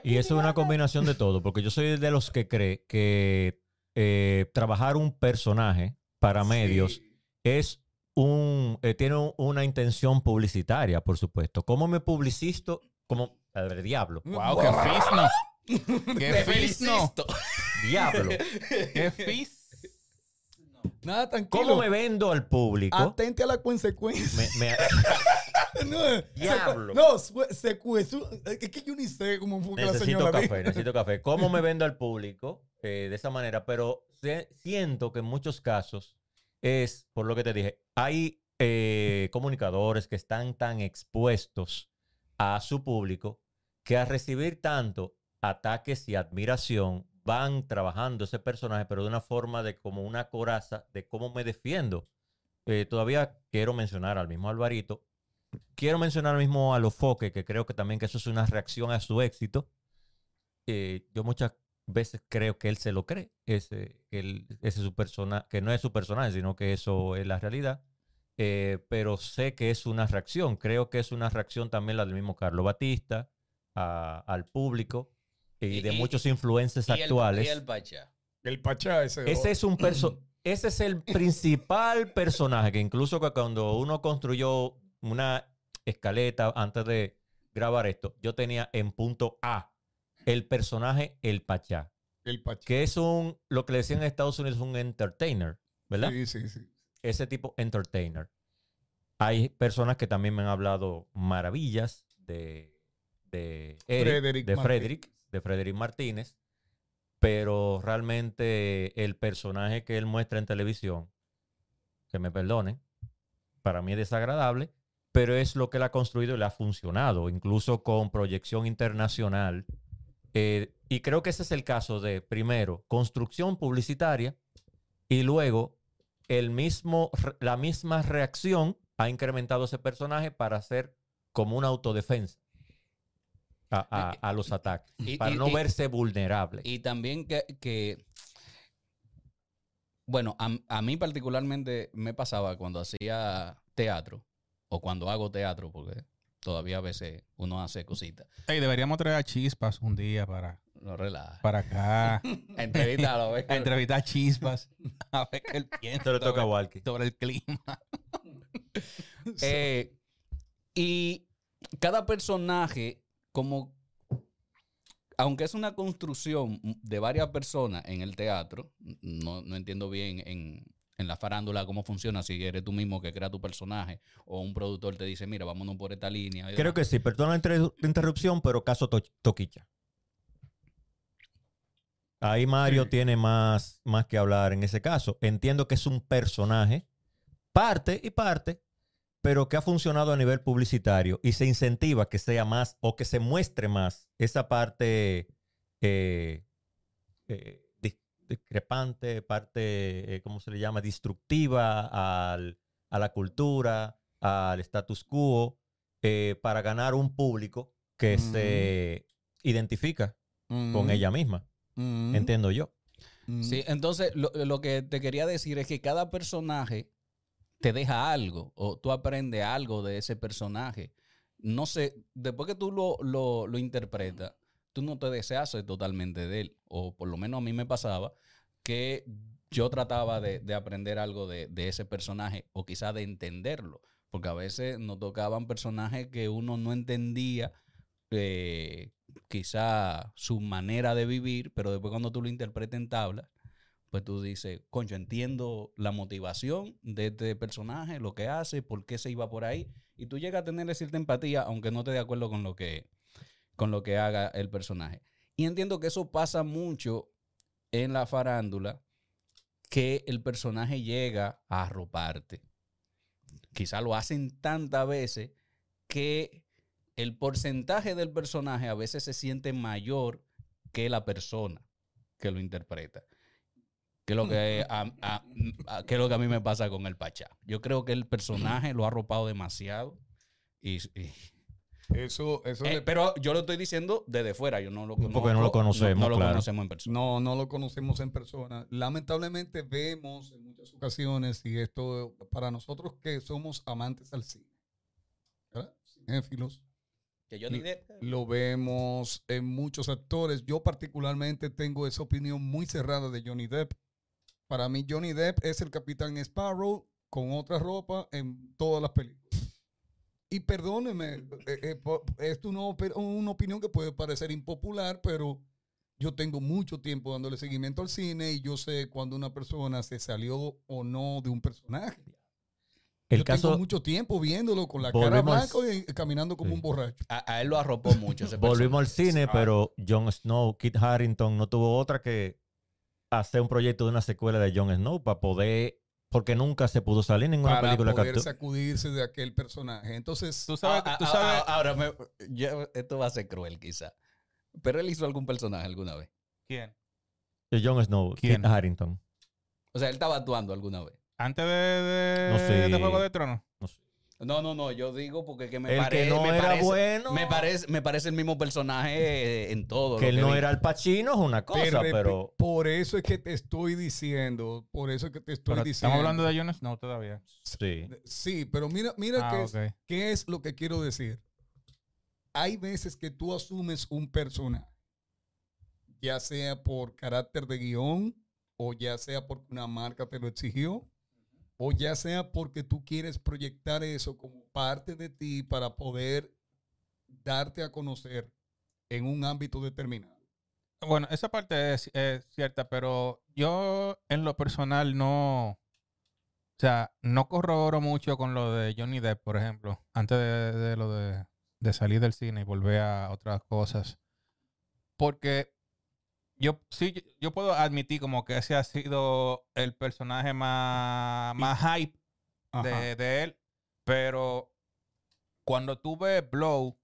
Y eso es una combinación de todo, porque yo soy de los que cree que eh, trabajar un personaje para medios Sí. es un eh, tiene un- una intención publicitaria, por supuesto. ¿Cómo me publicisto? Como el diablo. Wow, qué fisno. [LAUGHS] Qué fisno. Diablo. Qué fis. Nada, tranquilo. ¿Cómo me vendo al público? Atente a la consecuencia. Me- me- [LAUGHS] No, Diablo. No, secuestro. Es que yo ni sé cómo fue que la necesito señora café, necesito café. ¿Cómo me [LAUGHS] vendo al público? Eh, de esa manera, pero se- siento que en muchos casos es, por lo que te dije, hay eh, comunicadores que están tan expuestos a su público que a recibir tanto ataques y admiración van trabajando ese personaje, pero de una forma de como una coraza de cómo me defiendo. Eh, todavía quiero mencionar al mismo Alvarito. Quiero mencionar al mismo a los que creo que también que eso es una reacción a su éxito. Eh, yo muchas veces creo que él se lo cree, ese, que él- ese es su persona, que no es su personaje, sino que eso es la realidad. Eh, pero sé que es una reacción. Creo que es una reacción también la del mismo Carlos Batista, a- al público y, Y- de y- muchos influencers Y el- actuales. Y el Pachá. El Pachá ese. Ese es un perso [CLEARS THROAT] ese es el principal personaje que incluso que cuando uno construyó una escaleta antes de grabar esto, yo tenía en punto A el personaje El Pachá, El Pachá. que es un, lo que le decían en Estados Unidos, un entertainer, ¿verdad? Sí, sí, sí. Ese tipo entertainer. Hay personas que también me han hablado maravillas de, de Eric, Frederick de. Frederick, de Frederick Martínez, pero realmente el personaje que él muestra en televisión, que me perdonen, para mí es desagradable, pero es lo que él ha construido y le ha funcionado, incluso con proyección internacional. Eh, y creo que ese es el caso de, primero, construcción publicitaria y luego el mismo, la misma reacción ha incrementado ese personaje para hacer como una autodefensa a, a- a los ataques, Y- para y- no y- verse vulnerable. Y también que, que- bueno, a, a mí particularmente me pasaba cuando hacía teatro, o cuando hago teatro, porque todavía a veces uno hace cositas. Ey, deberíamos traer a Chispas un día para, No relaja. para acá. [LAUGHS] A entrevistar a Chispas. A ver qué él [LAUGHS] piensa. Esto le toca a sobre, Walkie. sobre el clima. [LAUGHS] Eh, y cada personaje, como, aunque es una construcción de varias personas en el teatro, no, no entiendo bien en, en la farándula cómo funciona, si eres tú mismo que crea tu personaje o un productor te dice, mira, vámonos por esta línea. Creo que sí, perdona la inter- interrupción, pero caso To- Toquicha. Ahí Mario Sí. tiene más, más que hablar en ese caso. Entiendo que es un personaje, parte y parte, pero que ha funcionado a nivel publicitario y se incentiva que sea más o que se muestre más esa parte eh, eh, discrepante, parte, eh, ¿cómo se le llama? Destructiva al- a la cultura, al status quo, eh, para ganar un público que Ujú. se identifica con Mm, ella misma, mm, entiendo yo. mm. Sí, entonces lo, lo que te quería decir es que cada personaje te deja algo o tú aprendes algo de ese personaje. No sé, después que tú lo, lo, lo interpretas, tú no te deshaces totalmente de él. O por lo menos a mí me pasaba que yo trataba de, de aprender algo de, ese personaje o quizá de entenderlo. Porque a veces nos tocaban personajes que uno no entendía eh, quizá su manera de vivir, pero después cuando tú lo interpretas en tabla, pues tú dices, concho, entiendo la motivación de este personaje, lo que hace, por qué se iba por ahí, y tú llegas a tenerle cierta empatía, aunque no estés de acuerdo con lo que, con lo que haga el personaje. Y entiendo que eso pasa mucho en la farándula, que el personaje llega a arroparte. Quizá lo hacen tantas veces que el porcentaje del personaje a veces se siente mayor que la persona que lo interpreta. Que lo que a, a- a- que lo que a mí me pasa con el Pachá. Yo creo que el personaje lo ha arropado demasiado. Y, y- Eso, eso eh, le- pero yo lo estoy diciendo desde fuera. Yo no lo conozco. Porque no lo conocemos, No, lo claro. conocemos en persona. No, no lo conocemos en persona. Lamentablemente vemos en muchas ocasiones, y esto para nosotros que somos amantes al cine, ¿verdad? cinéfilos, Que Johnny Depp- lo vemos en muchos actores. Yo particularmente tengo esa opinión muy cerrada de Johnny Depp. Para mí Johnny Depp es el Capitán Sparrow con otra ropa en todas las películas. Y perdóneme, eh, eh, po- esto no es una opinión que puede parecer impopular, pero yo tengo mucho tiempo dándole seguimiento al cine y yo sé cuando una persona se salió o no de un personaje. El yo caso, tengo mucho tiempo viéndolo con la cara blanca y caminando como Sí. un borracho. A, a él lo arropó mucho ese volvimos al cine, Ah. pero Jon Snow, Kit Harrington no tuvo otra que hacer un proyecto de una secuela de Jon Snow para poder, porque nunca se pudo salir ninguna para película que poder actú- sacudirse de aquel personaje. Entonces, Tú sabes, Ah, tú ah, sabes, ah, ahora, me- yo- esto va a ser cruel quizá. Pero él hizo algún personaje alguna vez. ¿quién? de Jon Snow, ¿Quién? Kit Harrington. O sea, él estaba actuando alguna vez. Antes de, de, No sé. de Juego de Tronos. No sé. No, no, no, yo digo porque que me el parece. que no me era parece, bueno, Me parece, me parece el mismo personaje en todo. que lo él no vi. era el Pacino es una cosa, rep- pero por eso es que te estoy diciendo, por eso es que te estoy Pero diciendo. estamos hablando de Jon Snow todavía. sí. Sí, pero mira, mira Ah, qué, es, ok. qué es lo que quiero decir. Hay veces que tú asumes un personaje, ya sea por carácter de guion, o ya sea porque una marca te lo exigió, o ya sea porque tú quieres proyectar eso como parte de ti para poder darte a conocer en un ámbito determinado. Bueno, esa parte es, cierta, pero yo en lo personal no, o sea, no corroboro mucho con lo de Johnny Depp, por ejemplo, antes de, de lo de, de salir del cine y volver a otras cosas. Porque yo sí, yo puedo admitir como que ese ha sido el personaje más, más hype de, de él, pero cuando tú ves Blow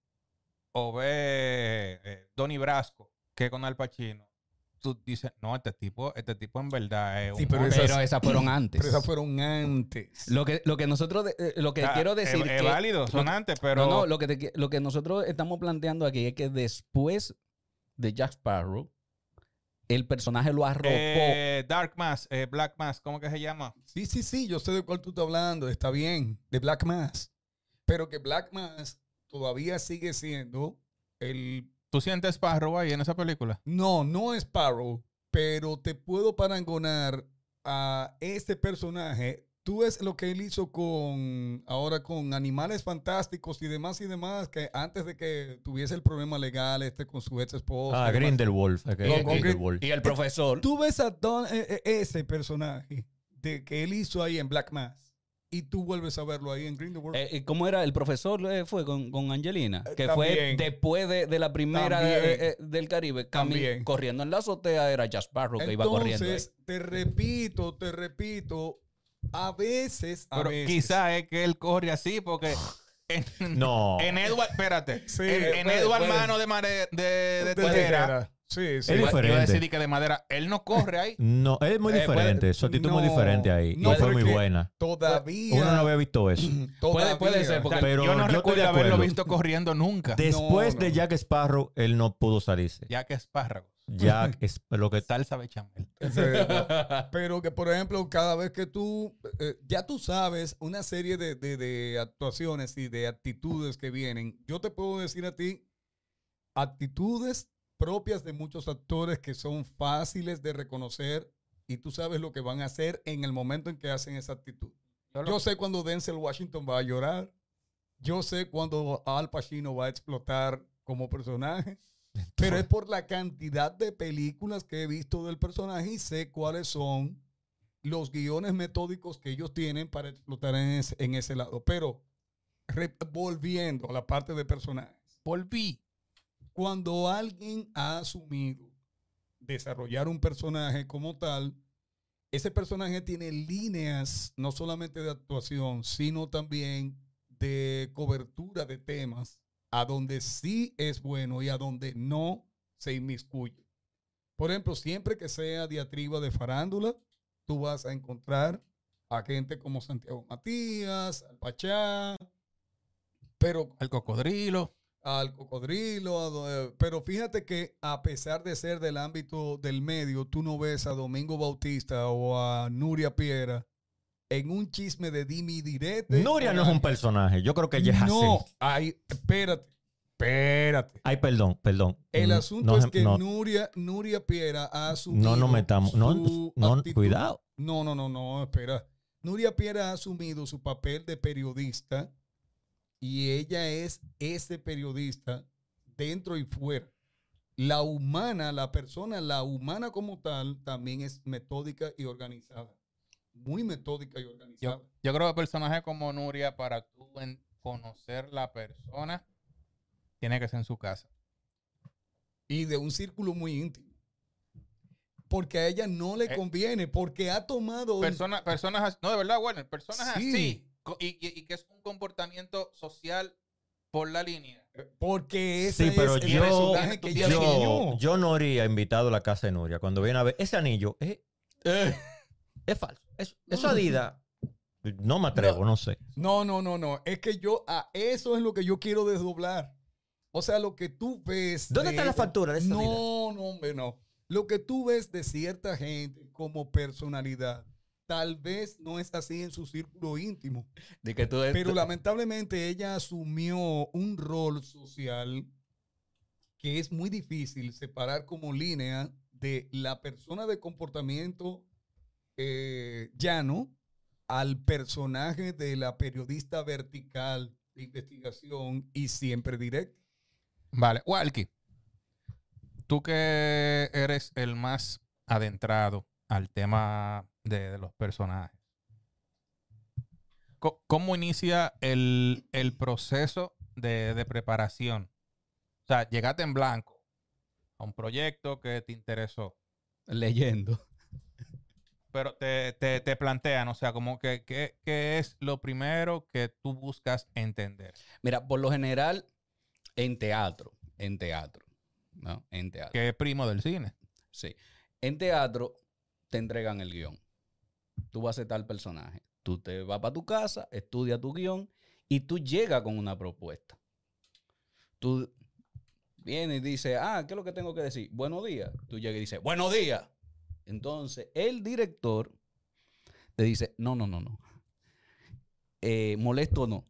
o ves eh, Donnie Brasco, que con Al Pacino, tú dices, no, este tipo, este tipo en verdad es Sí, un pero monstruo". Pero esas fueron antes. Pero esas fueron antes. Lo que, lo que nosotros, de- eh, lo que O sea, quiero decir es, es que- válido, son antes, pero No, no, lo que, te lo que nosotros estamos planteando aquí es que después de Jack Sparrow, el personaje lo arropó. eh, Dark Mass, eh, Black Mass, ¿cómo que se llama? Sí, sí, sí, yo sé de cuál tú estás hablando, está bien, de Black Mass. Pero que Black Mass todavía sigue siendo el... ¿Tú sientes Sparrow ahí en esa película? No, no es Sparrow, pero te puedo parangonar a este personaje. Tú ves lo que él hizo con, ahora con Animales Fantásticos y demás y demás, que antes de que tuviese el problema legal este con su ex esposa. Ah, No, con Grindelwolf. y el profesor. Tú ves a Don- eh, eh, ese personaje de que él hizo ahí en Black Mass y tú vuelves a verlo ahí en Grindelwald. Eh, ¿Cómo era? El profesor eh, fue con, con Angelina, Eh, que fue después de, de la primera del Caribe, cami- También. corriendo en la azotea era Jack Sparrow que iba corriendo. Entonces, te repito, te repito, a veces, a Pero veces. quizá es que él corre así porque en, [LAUGHS] No. en Edward, espérate, Sí, en, en puede- Edward puede. Mano de, Mare- de, de. Sí, sí. Es Iba- Iba a diferente. decir que de madera. Él no corre ahí. No, es muy Eh, diferente. puede- Su actitud es muy no, diferente ahí. no, y fue muy buena. Todavía. Uno no había visto eso. [CLEARS THROAT] todavía- puede ser, porque- Pero yo no yo recuerdo haberlo visto corriendo nunca. Después No, de no. Jack Sparrow, él no pudo salirse. Que espárragos. Jack [LAUGHS] es lo que Salsa bechamel. Sí, no. Pero que, por ejemplo, cada vez que tú, eh, ya tú sabes una serie de, de- de actuaciones y de actitudes que vienen, yo te puedo decir a ti actitudes propias de muchos actores que son fáciles de reconocer y tú sabes lo que van a hacer en el momento en que hacen esa actitud. Yo lo- Yo sé cuando Denzel Washington va a llorar. Yo sé cuando Al Pacino va a explotar como personaje. Pero es por la cantidad de películas que he visto del personaje y sé cuáles son los guiones metódicos que ellos tienen para explotar en ese, en ese lado. Pero volviendo a la parte de personajes. Volví. Cuando alguien ha asumido desarrollar un personaje como tal, ese personaje tiene líneas no solamente de actuación, sino también de cobertura de temas a donde sí es bueno y a donde no se inmiscuye. Por ejemplo, siempre que sea diatriba de farándula, tú vas a encontrar a gente como Santiago Matías, al Pachá, pero El cocodrilo. al cocodrilo, a eh, pero fíjate que a pesar de ser del ámbito del medio, tú no ves a Domingo Bautista o a Nuria Piera en un chisme de Dimi Direte. Nuria no es un personaje. Yo creo que ella es No, así. ay, espérate, espérate. Ay, perdón, perdón. El asunto no es que no, Nuria, Nuria Piera ha asumido. no nos metamos. No, no, cuidado. No, no, no, no, espera. Nuria Piera ha asumido su papel de periodista y ella es ese periodista dentro y fuera. La humana, la persona, la humana como tal, también es metódica y organizada. Muy metódica y organizada. Yo, yo creo que personaje como Nuria, para tú en- conocer la persona, tiene que ser en su casa. Y de un círculo muy íntimo. Porque a ella no le Eh, conviene, porque ha tomado... un- Persona, personas así- no, de verdad, bueno, personas Sí. así. Y, y- y que es un comportamiento social por la línea. Porque ese Sí, pero es el yo, personaje que ella yo, no haría invitado a la casa de Nuria. Cuando viene a ver ese anillo, es, es falso. Es, eso Adidas, no me atrevo, no, sé. No, no, no, no. Es que yo, a eso es lo que yo quiero desdoblar. O sea, lo que tú ves. ¿Dónde de- está la factura de esa No, Adidas? no, hombre, no. Lo que tú ves de cierta gente como personalidad, tal vez no es así en su círculo íntimo. De que tú Pero lamentablemente ella asumió un rol social que es muy difícil separar como línea de la persona de comportamiento eh, llano al personaje de la periodista vertical de investigación y siempre directa. Vale, Walkie, tú que eres el más adentrado al tema de, de los personajes, Co- ¿cómo inicia el, el proceso de, de preparación? O sea, llegaste en blanco a un proyecto que te interesó, leyendo. Pero te, te, te plantean, o sea, como que que- qué es lo primero que tú buscas entender. Mira, por lo general, en teatro, en teatro, ¿no? En teatro. ¿Qué es primo del cine? Sí. En teatro te entregan el guion. Tú vas a ser tal personaje. Tú te vas para tu casa, estudias tu guion y tú llegas con una propuesta. Tú vienes y dices, ah, ¿qué es lo que tengo que decir? Buenos días. Tú llegas y dices, buenos días. Entonces, el director te dice, no, no, no, no. Eh, molesto no.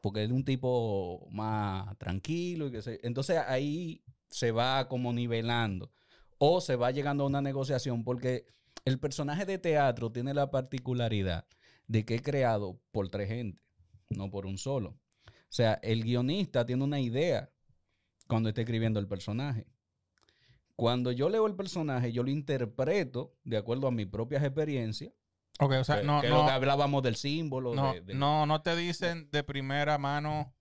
Porque es un tipo más tranquilo. Que se... Entonces ahí se va como nivelando o se va llegando a una negociación porque el personaje de teatro tiene la particularidad de que es creado por tres gente, no por un solo. O sea, el guionista tiene una idea cuando está escribiendo el personaje. Cuando yo leo el personaje, yo lo interpreto de acuerdo a mis propias experiencias. Ok, o sea, que, no, que es lo no, que hablábamos del símbolo. No, de- de- no, no te dicen de primera mano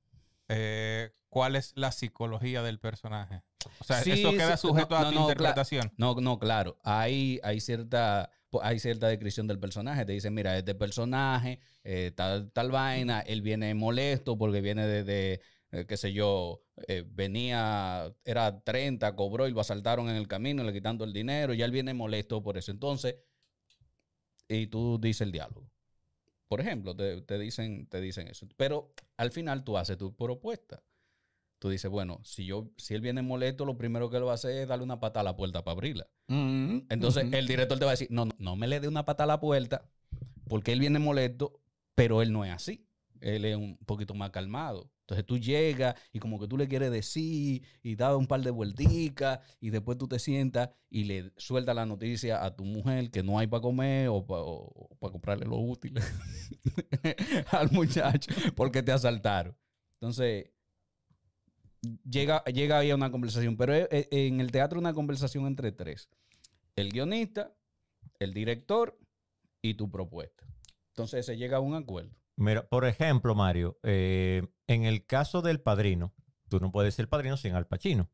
eh, cuál es la psicología del personaje. O sea, Sí, eso queda sí, sujeto no, a no, tu no, interpretación. No, no, claro. Hay, hay cierta hay cierta descripción del personaje. Te dicen, mira, este personaje, eh, tal, tal vaina, él viene molesto porque viene de, de- eh, qué sé yo, eh, venía, era 30, cobró y lo asaltaron en el camino, le quitando el dinero, ya él viene molesto por eso. Entonces, y tú dices el diálogo. Por ejemplo, te, te dicen, te dicen eso. Pero al final tú haces tu propuesta. Tú dices, bueno, si yo, si él viene molesto, lo primero que él va a hacer es darle una pata a la puerta para abrirla. Mm, Entonces el director te va a decir, no, no, no me le dé una pata a la puerta, porque él viene molesto, pero él no es así. Él es un poquito más calmado. Entonces tú llegas y como que tú le quieres decir y das un par de vuelticas y después tú te sientas y le sueltas la noticia a tu mujer que no hay para comer o para comprarle lo útil [LAUGHS] al muchacho porque te asaltaron. Entonces llega, llega ahí a una conversación, pero es- es- en el teatro una conversación entre tres. El guionista, el director y tu propuesta. Entonces se llega a un acuerdo. Mira, por ejemplo, Mario, eh, en el caso del padrino, tú no puedes ser padrino sin Al Pacino.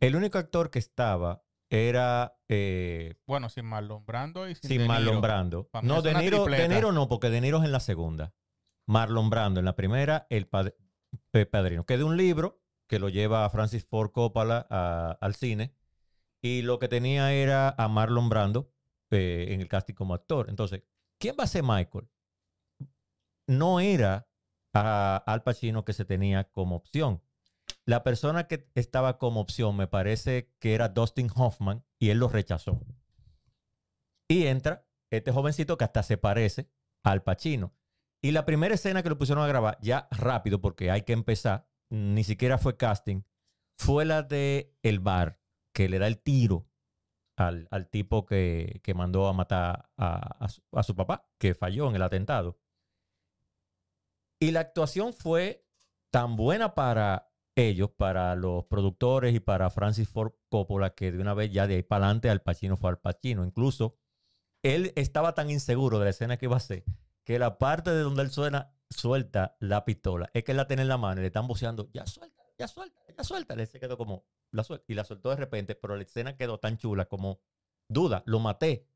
El único actor que estaba era eh, Bueno, sin Marlon Brando y sin, sin Marlon. Brando. No, de Niro, de tripleta. Niro no, porque De Niro es en la segunda. Marlon Brando en la primera, el, pad- el padrino. Que de un libro que lo lleva a Francis Ford Coppola a- al cine. Y lo que tenía era a Marlon Brando eh, en el casting como actor. Entonces, ¿quién va a ser Michael? No era a Al Pacino que se tenía como opción. La persona que estaba como opción me parece que era Dustin Hoffman y él lo rechazó. Y entra este jovencito que hasta se parece al Pacino. Y la primera escena que lo pusieron a grabar, ya rápido, porque hay que empezar, ni siquiera fue casting, fue la de el bar, que le da el tiro al, al tipo que, que mandó a matar a, a su, a su papá, que falló en el atentado. Y la actuación fue tan buena para ellos, para los productores y para Francis Ford Coppola, que de una vez ya de ahí para adelante Al Pacino fue Al Pacino. Incluso él estaba tan inseguro de la escena que iba a hacer que la parte de donde él suena, suelta la pistola es que él la tiene en la mano y le están boceando, ya suelta, ya suelta, ya suelta. Él se quedó como, la suelta, y la soltó de repente, pero la escena quedó tan chula como, duda, lo maté.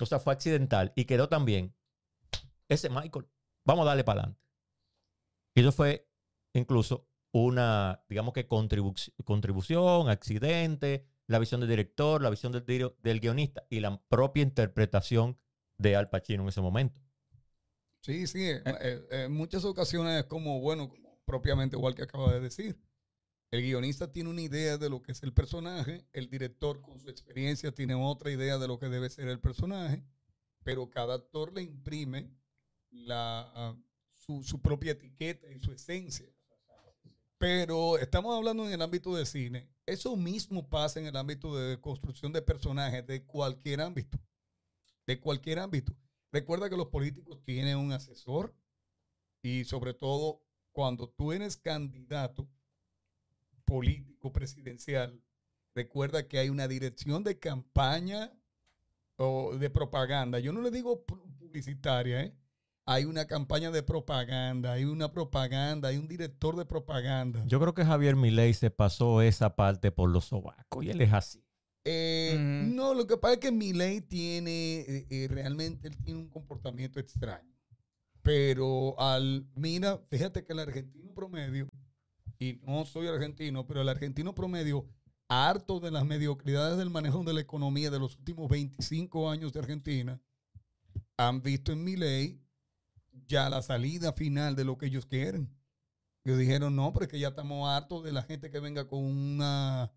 O sea, fue accidental y quedó tan bien. Ese Michael, vamos a darle para adelante. Eso fue incluso una, digamos que contribu- contribución, accidente, la visión del director, la visión del, guionista y la propia interpretación de Al Pacino en ese momento. Sí, sí. eh, eh, en muchas ocasiones es como, bueno, como propiamente igual que acaba de decir. El guionista tiene una idea de lo que es el personaje, el director con su experiencia tiene otra idea de lo que debe ser el personaje, pero cada actor le imprime la, ah, su, su propia etiqueta y su esencia. Pero estamos hablando en el ámbito de cine. Eso mismo pasa en el ámbito de construcción de personajes de cualquier ámbito. De cualquier ámbito. Recuerda que los políticos tienen un asesor y sobre todo cuando tú eres candidato político presidencial, recuerda que hay una dirección de campaña o de propaganda. Yo no le digo pu- publicitaria, ¿eh? Hay una campaña de propaganda, hay una propaganda, hay un director de propaganda. Yo creo que Javier Milei se pasó esa parte por los sobacos y él es así. Eh. No, lo que pasa es que Milei tiene, eh, eh, realmente él tiene un comportamiento extraño. Pero al, mira, fíjate que el argentino promedio, y no soy argentino, pero el argentino promedio, harto de las mediocridades del manejo de la economía de los últimos 25 años de Argentina, han visto en Milei ya la salida final de lo que ellos quieren. Ellos dijeron, no, pero es que ya estamos hartos de la gente que venga con una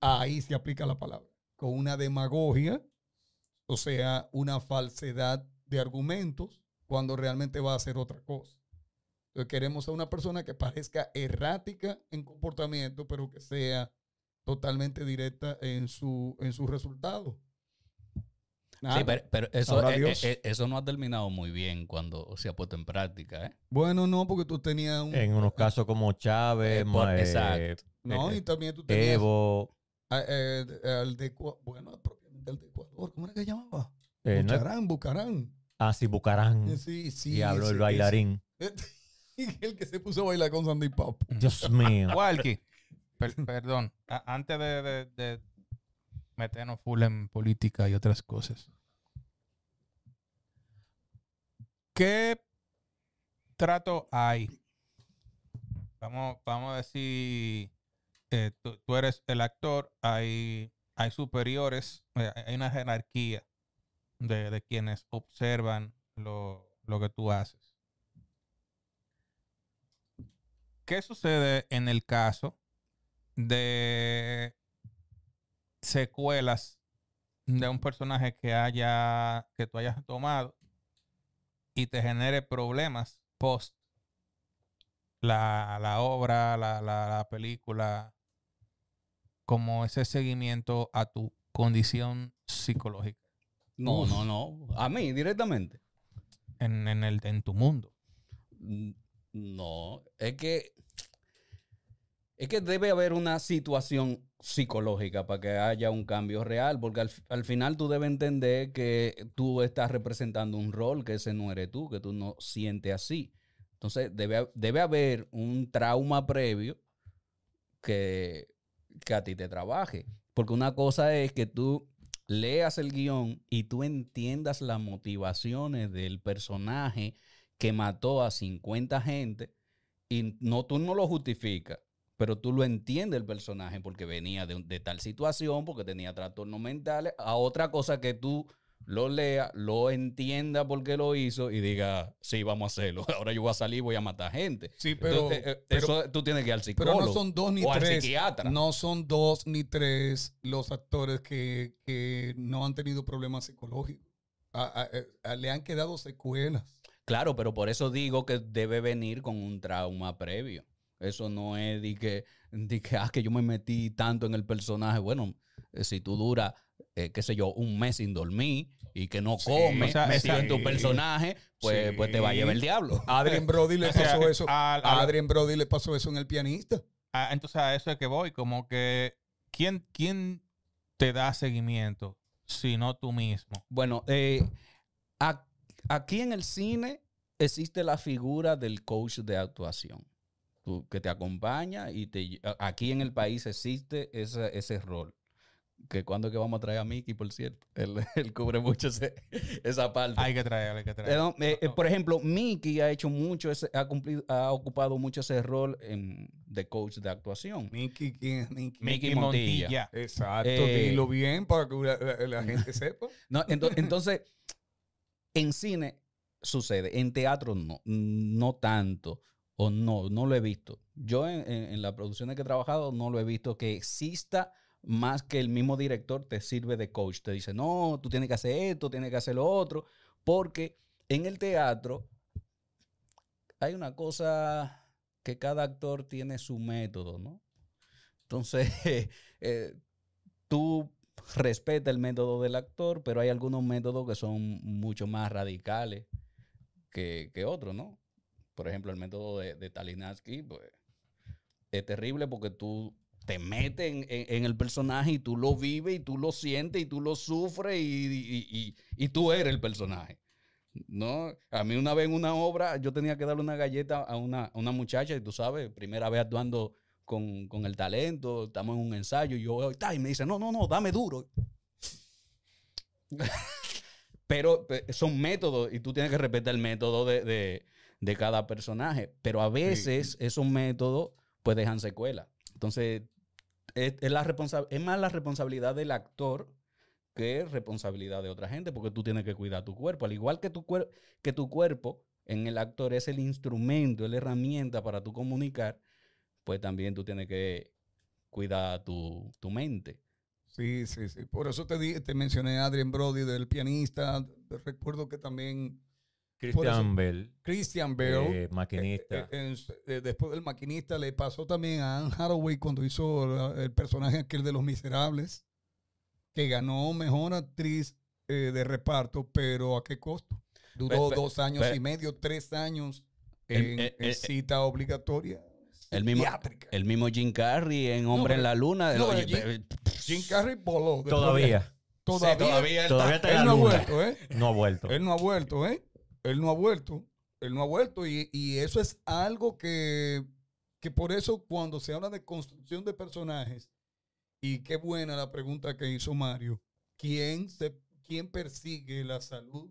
ahí se aplica la palabra, con una demagogia, o sea, una falsedad de argumentos, cuando realmente va a hacer otra cosa. Queremos a una persona que parezca errática en comportamiento, pero que sea totalmente directa en su, en sus resultados. Nada. Sí, pero, pero eso, eh, eh, eh, eso no ha terminado muy bien cuando se ha puesto en práctica. ¿eh? Bueno, no, porque tú tenías un... En unos casos como Chávez, Eh, por- ma- eh, exacto. no, y también tú tenías Evo, a- eh, al de, bueno, el de Ecuador, ¿cómo era que llamaba? eh, no es- Bucarán, Bucarán. ah, sí, Bucarán. Sí, sí. Diablo, ese- el bailarín. ese- [LAUGHS] el que se puso a bailar con Sandy Pop. Dios mío. Walkie, per- perdón, a- antes de, de- de meternos full en política y otras cosas. ¿Qué trato hay vamos, vamos a decir, eh, tú, tú eres el actor, hay, hay superiores, eh, hay una jerarquía de, de quienes observan lo, lo que tú haces. ¿Qué sucede en el caso de secuelas de un personaje que haya que tú hayas tomado y te genere problemas post la, la obra, la, la- la película, como ese seguimiento a tu condición psicológica No, no, no. A mí, directamente. en, en el, en tu mundo. No, es que es que debe haber una situación psicológica para que haya un cambio real, porque al, al final tú debes entender que tú estás representando un rol, que ese no eres tú, que tú no sientes así. Entonces debe, debe haber un trauma previo que, que a ti te trabaje, porque una cosa es que tú leas el guion y tú entiendas las motivaciones del personaje que mató a 50 gente y no tú no lo justificas, pero tú lo entiendes el personaje porque venía de, de tal situación, porque tenía trastornos mentales, a otra cosa que tú lo leas, lo entiendas por qué lo hizo y diga, sí, vamos a hacerlo, [LAUGHS] ahora yo voy a salir y voy a matar gente. Sí, pero, Entonces, eh, pero, eso tú tienes que ir al pero psicólogo no son dos ni o al tres. psiquiatra. No son dos ni tres los actores que, que no han tenido problemas psicológicos. A- a- a- le han quedado secuelas. Claro, pero por eso digo que debe venir con un trauma previo. Eso no es de que, de que, ah, que yo me metí tanto en el personaje. Bueno, eh, si tú duras, eh, qué sé yo, un mes sin dormir y que no Sí, comes, o sea, metido en tu personaje, pues, Sí. pues te va a llevar el diablo. A Adrien Brody le [LAUGHS] O sea, pasó eso. A Adrien Brody le pasó eso en El Pianista. Ah, entonces a eso es que voy, como que ¿quién, quién te da seguimiento si no tú mismo? Bueno, eh, a- aquí en el cine existe la figura del coach de actuación tú- que te acompaña y te, aquí en el país existe ese, ese rol. Que cuando es que vamos a traer a Mickey, por cierto, [LAUGHS] él, él cubre mucho ese- esa parte. Hay que traer, hay que Eh, traer. no, eh, eh, por ejemplo, Mickey ha hecho mucho, ese- ha, cumplido, ha ocupado mucho ese rol en- de coach de actuación. Mickey, ¿quién es Mickey? Mickey Montilla. Exacto, Eh, dilo bien para que la, la- la gente sepa. [LAUGHS] No, ento- entonces, en cine sucede, en teatro no, no tanto, o no, no lo he visto. Yo en, en- en las producciones que he trabajado no lo he visto que exista más que el mismo director te sirve de coach. Te dice, no, tú tienes que hacer esto, tienes que hacer lo otro, porque en el teatro hay una cosa que cada actor tiene su método, ¿no? Entonces, [LAUGHS] eh, tú respeta el método del actor, pero hay algunos métodos que son mucho más radicales que, que otros, ¿no? Por ejemplo, el método de, de Talinatsky, pues, es terrible porque tú te metes en, en- el personaje y tú lo vives y tú lo sientes y tú lo sufres y, y- y- tú eres el personaje. No, a mí una vez en una obra yo tenía que darle una galleta a una, una muchacha y tú sabes, primera vez actuando con, con el talento, estamos en un ensayo y yo, y me dice, no, no, no, dame duro. [LAUGHS] Pero pe- son métodos y tú tienes que respetar el método de- de cada personaje. Pero a veces esos métodos pues dejan secuela. Entonces, es, es la responsa- es más la responsabilidad del actor que responsabilidad de otra gente, porque tú tienes que cuidar tu cuerpo. Al igual que tu, cuer- que tu cuerpo en el actor es el instrumento, es la herramienta para tú comunicar, pues también tú tienes que cuidar tu, tu mente. Sí, sí, sí. Por eso te, di- te mencioné a Adrien Brody del pianista. Recuerdo que también Christian Bell, Christian Bale, eh, maquinista. eh, en- eh, después del maquinista, le pasó también a Anne Hathaway cuando hizo la- el personaje aquel de Los Miserables, que ganó mejor actriz eh, de reparto, pero ¿a qué costo? Duró dos años y medio, tres años en, el- en el- cita obligatoria. El mismo, psiquiátrica. el mismo Jim Carrey en Hombre pero- en la Luna. no, pero pe- Jim Carrey voló. de- Todavía. Todavía. Sí, todavía Todavía está- Él la no ha luna. vuelto, ¿eh? No ha vuelto. Él no ha vuelto, ¿eh? Él no ha vuelto. Él no ha vuelto. Y, eso es algo que, que por eso cuando se habla de construcción de personajes, y qué buena la pregunta que hizo Mario, ¿quién, se, quién persigue la salud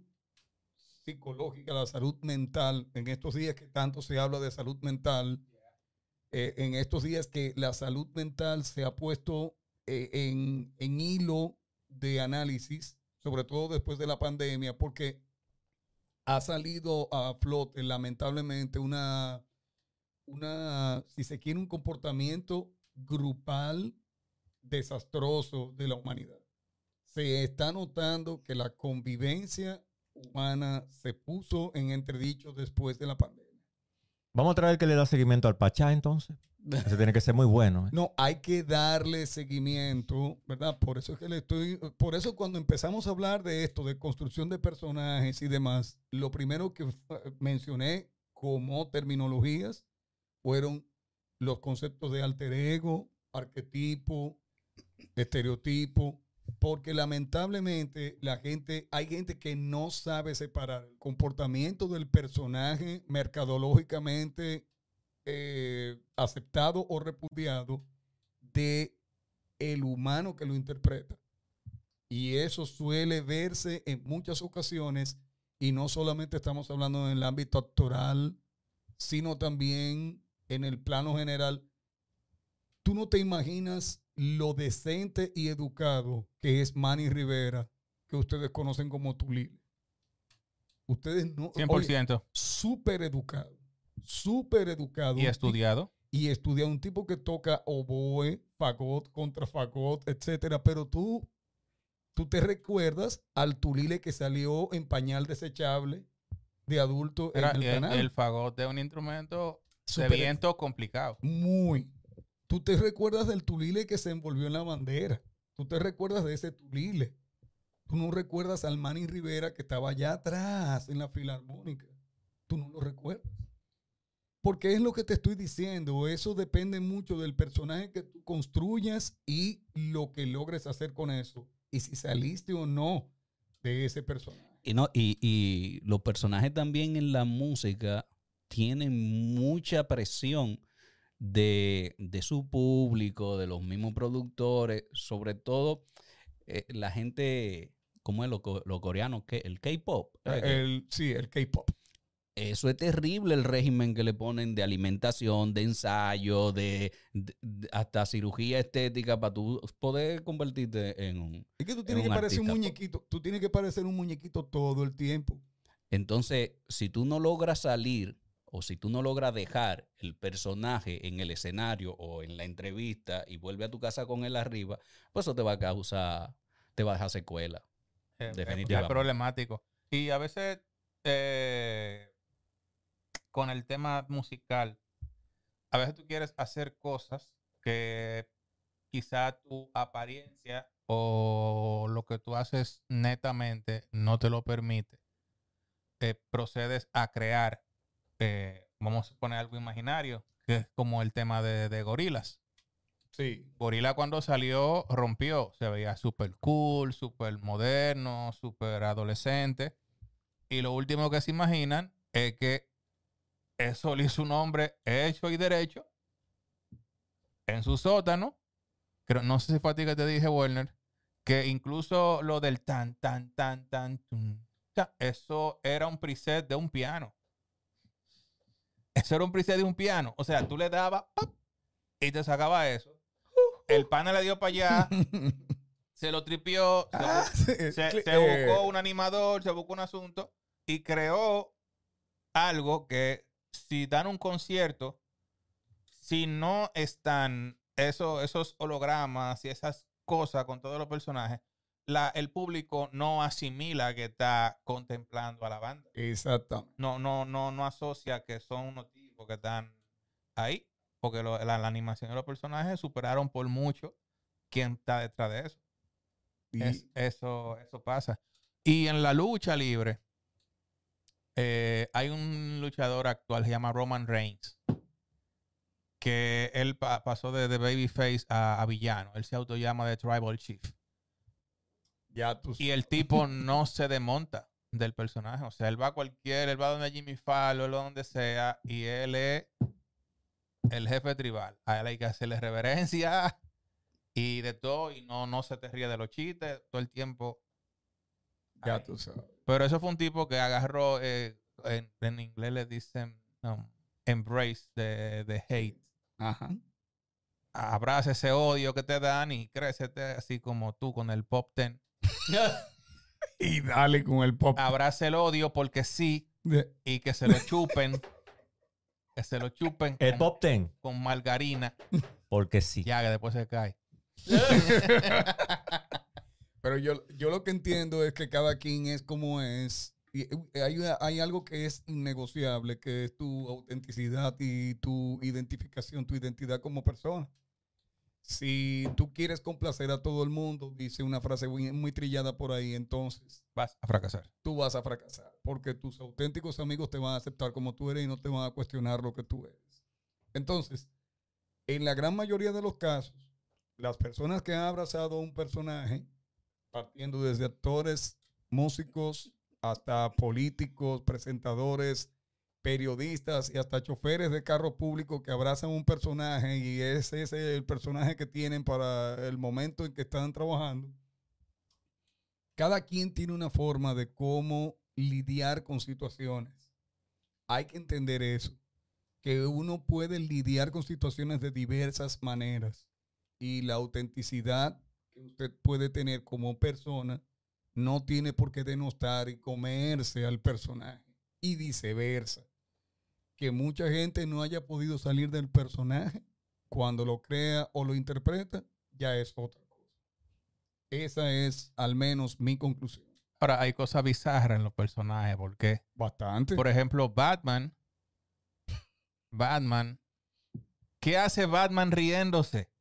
psicológica, la salud mental, en estos días que tanto se habla de salud mental? eh, en estos días que la salud mental se ha puesto eh, en, en hilo de análisis, sobre todo después de la pandemia, porque ha salido a flote lamentablemente una, una, si se quiere, un comportamiento grupal desastroso de la humanidad. Se está notando que la convivencia humana se puso en entredicho después de la pandemia. Vamos a traer que le da seguimiento al Pachá entonces. Ese tiene que ser muy bueno. ¿eh? No, hay que darle seguimiento, ¿verdad? Por eso es que le estoy, por eso cuando empezamos a hablar de esto, de construcción de personajes y demás, lo primero que mencioné como terminologías fueron los conceptos de alter ego, arquetipo, estereotipo, porque lamentablemente la gente, hay gente que no sabe separar el comportamiento del personaje mercadológicamente eh, aceptado o repudiado de el humano que lo interpreta. Y eso suele verse en muchas ocasiones, y no solamente estamos hablando en el ámbito actoral, sino también en el plano general. Tú no te imaginas lo decente y educado que es Manny Rivera, que ustedes conocen como Tulile. Ustedes no. oye, 100%. súper educado, súper educado. Y estudiado. Y estudia un tipo que toca oboe, fagot, contrafagot, etcétera. Pero tú, tú te recuerdas al Tulile que salió en pañal desechable de adulto Era en el, el, canal. el fagot de un instrumento de Súper- viento complicado. Muy. Tú te recuerdas del Tulile que se envolvió en la bandera. Tú te recuerdas de ese Tulile. Tú no recuerdas al Manny Rivera que estaba allá atrás en la filarmónica. Tú no lo recuerdas. Porque es lo que te estoy diciendo. Eso depende mucho del personaje que tú construyas y lo que logres hacer con eso. Y si saliste o no de ese personaje. Y, no, y, y los personajes también en la música tienen mucha presión de, de su público, de los mismos productores, sobre todo eh, la gente, ¿cómo es lo, lo coreano? El K-pop. ¿eh? El, sí, el K-pop. Eso es terrible el régimen que le ponen de alimentación, de ensayo, de, de- de- hasta cirugía estética para tú poder convertirte en un... Es que tú Es tienes que parecer un muñequito. Tú tienes que parecer un muñequito todo el tiempo. Entonces, si tú no logras salir o si tú no logras dejar el personaje en el escenario o en la entrevista y vuelve a tu casa con él arriba, pues eso te va a causar, te va a dejar secuela. Eh, Es Definitivamente. problemático. Y a veces, eh, con el tema musical, a veces tú quieres hacer cosas que quizá tu apariencia o lo que tú haces netamente no te lo permite. Eh, procedes a crear, eh, vamos a poner algo imaginario, que es como el tema de, de gorilas. Sí. Gorila cuando salió rompió, se veía súper cool, súper moderno, súper adolescente. Y lo último que se imaginan es que eso le hizo un hombre hecho y derecho en su sótano. Creo, no sé si fue a ti que te dije, Werner, que incluso lo del tan, tan, tan, tan, tum, ta, eso era un preset de un piano. Eso era un preset de un piano. O sea, tú le dabas ¡pap! y te sacaba eso. El pana le dio para allá, [LAUGHS] se lo tripió, se, Ah, bu- sí, se, cl- se eh, buscó un animador, se buscó un asunto y creó algo que si dan un concierto, si no están eso- esos hologramas y esas cosas con todos los personajes, la, el público no asimila que está contemplando a la banda. Exactamente. No, no, no, no asocia que son unos tipos que están ahí, porque lo- la, la animación de los personajes superaron por mucho quién está detrás de eso. Y Es- eso, eso pasa. Y en la lucha libre, eh, hay un luchador actual, se llama Roman Reigns, que él pa- pasó de, de babyface a, a villano. Él se autollama de Tribal Chief. ya tú Y el tipo [LAUGHS] no se desmonta del personaje. O sea, él va a cualquier, él va donde Jimmy Fallon, donde sea, y él es el jefe tribal. A él hay que hacerle reverencia y de todo, y no, no se te ríe de los chistes todo el tiempo. ya Ay. tú sabes. Pero eso fue un tipo que agarró, eh, en, en inglés le dicen um, embrace de, de hate. Ajá. Abraza ese odio que te dan y crécete así como tú con el pop ten. [LAUGHS] Y dale con el pop. Abraza el odio porque sí y que se lo chupen. [LAUGHS] que se lo chupen El con, Pop Ten, con margarina. porque sí. Ya que después se cae. [LAUGHS] Pero yo, yo lo que entiendo es que cada quien es como es. Y hay, hay algo que es innegociable, que es tu autenticidad y tu identificación, tu identidad como persona. Si tú quieres complacer a todo el mundo, dice una frase muy, muy trillada por ahí, entonces Vas a fracasar. tú vas a fracasar. Porque tus auténticos amigos te van a aceptar como tú eres y no te van a cuestionar lo que tú eres. Entonces, en la gran mayoría de los casos, las personas que han abrazado a un personaje, partiendo desde actores, músicos, hasta políticos, presentadores, periodistas y hasta choferes de carro público que abrazan un personaje y ese es el personaje que tienen para el momento en que están trabajando. Cada quien tiene una forma de cómo lidiar con situaciones. Hay que entender eso, que uno puede lidiar con situaciones de diversas maneras y la autenticidad que usted puede tener como persona no tiene por qué denostar y comerse al personaje y viceversa. Que mucha gente no haya podido salir del personaje cuando lo crea o lo interpreta ya es otra cosa. Esa es al menos mi conclusión. Ahora, hay cosas bizarras en los personajes. porque Bastante. Por ejemplo, Batman. Batman. ¿Qué hace Batman riéndose?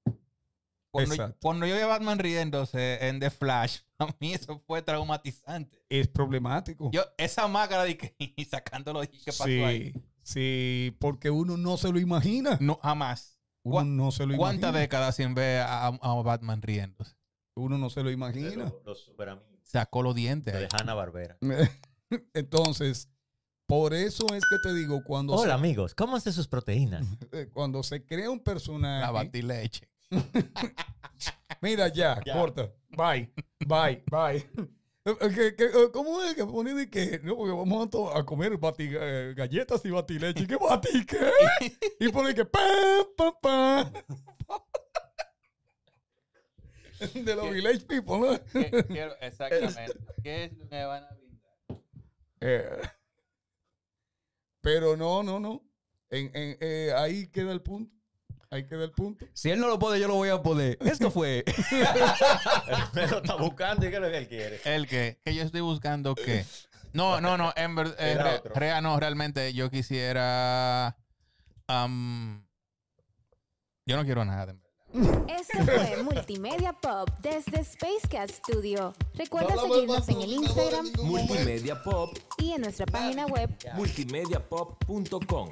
Cuando, Exacto. cuando yo vi a Batman riéndose en The Flash, [LAUGHS] a mí eso fue traumatizante. es problemático. Yo, esa máscara de que, [LAUGHS] y sacándolo, ¿y ¿qué pasó ahí? sí, sí, porque uno no se lo imagina. No, jamás. Uno ¿Cuá- no se lo ¿Cuántas imagina. décadas sin ver a, a Batman riéndose? Uno no se lo imagina. Los, los Sacó los dientes. de Hanna Barbera. [LAUGHS] Entonces, por eso es que te digo, cuando, Hola amigos, ¿cómo hace sus proteínas? cuando se crea un La personaje. batileche. [LAUGHS] Mira ya, Ya. corta. Bye, bye, bye. Eh, ¿Qué- qué- eh, ¿Cómo es que pone de que no, porque vamos a, a comer bati- eh, galletas y batileche? ¿Qué bati qué? [LAUGHS] Y pone que pa, pa, pa. De los village people, ¿no? ¿Qué- quiero- exactamente. [LAUGHS] ¿Qué me van a brindar? Eh, pero no, no, no. En, en- eh, ahí queda el punto. Ahí queda el punto. Si él no lo puede, yo lo voy a poder. Esto fue. [LAUGHS] Me lo está buscando y qué es lo que él quiere. El que, que yo estoy buscando que. No, no, no. En verdad, eh, re- rea- no, realmente yo quisiera. am, yo no quiero nada. en verdad. Esto fue Multimedia Pop desde Space Cat Studio. Recuerda seguirnos en el Instagram Multimedia Pop, y en nuestra página web multimediapop.com.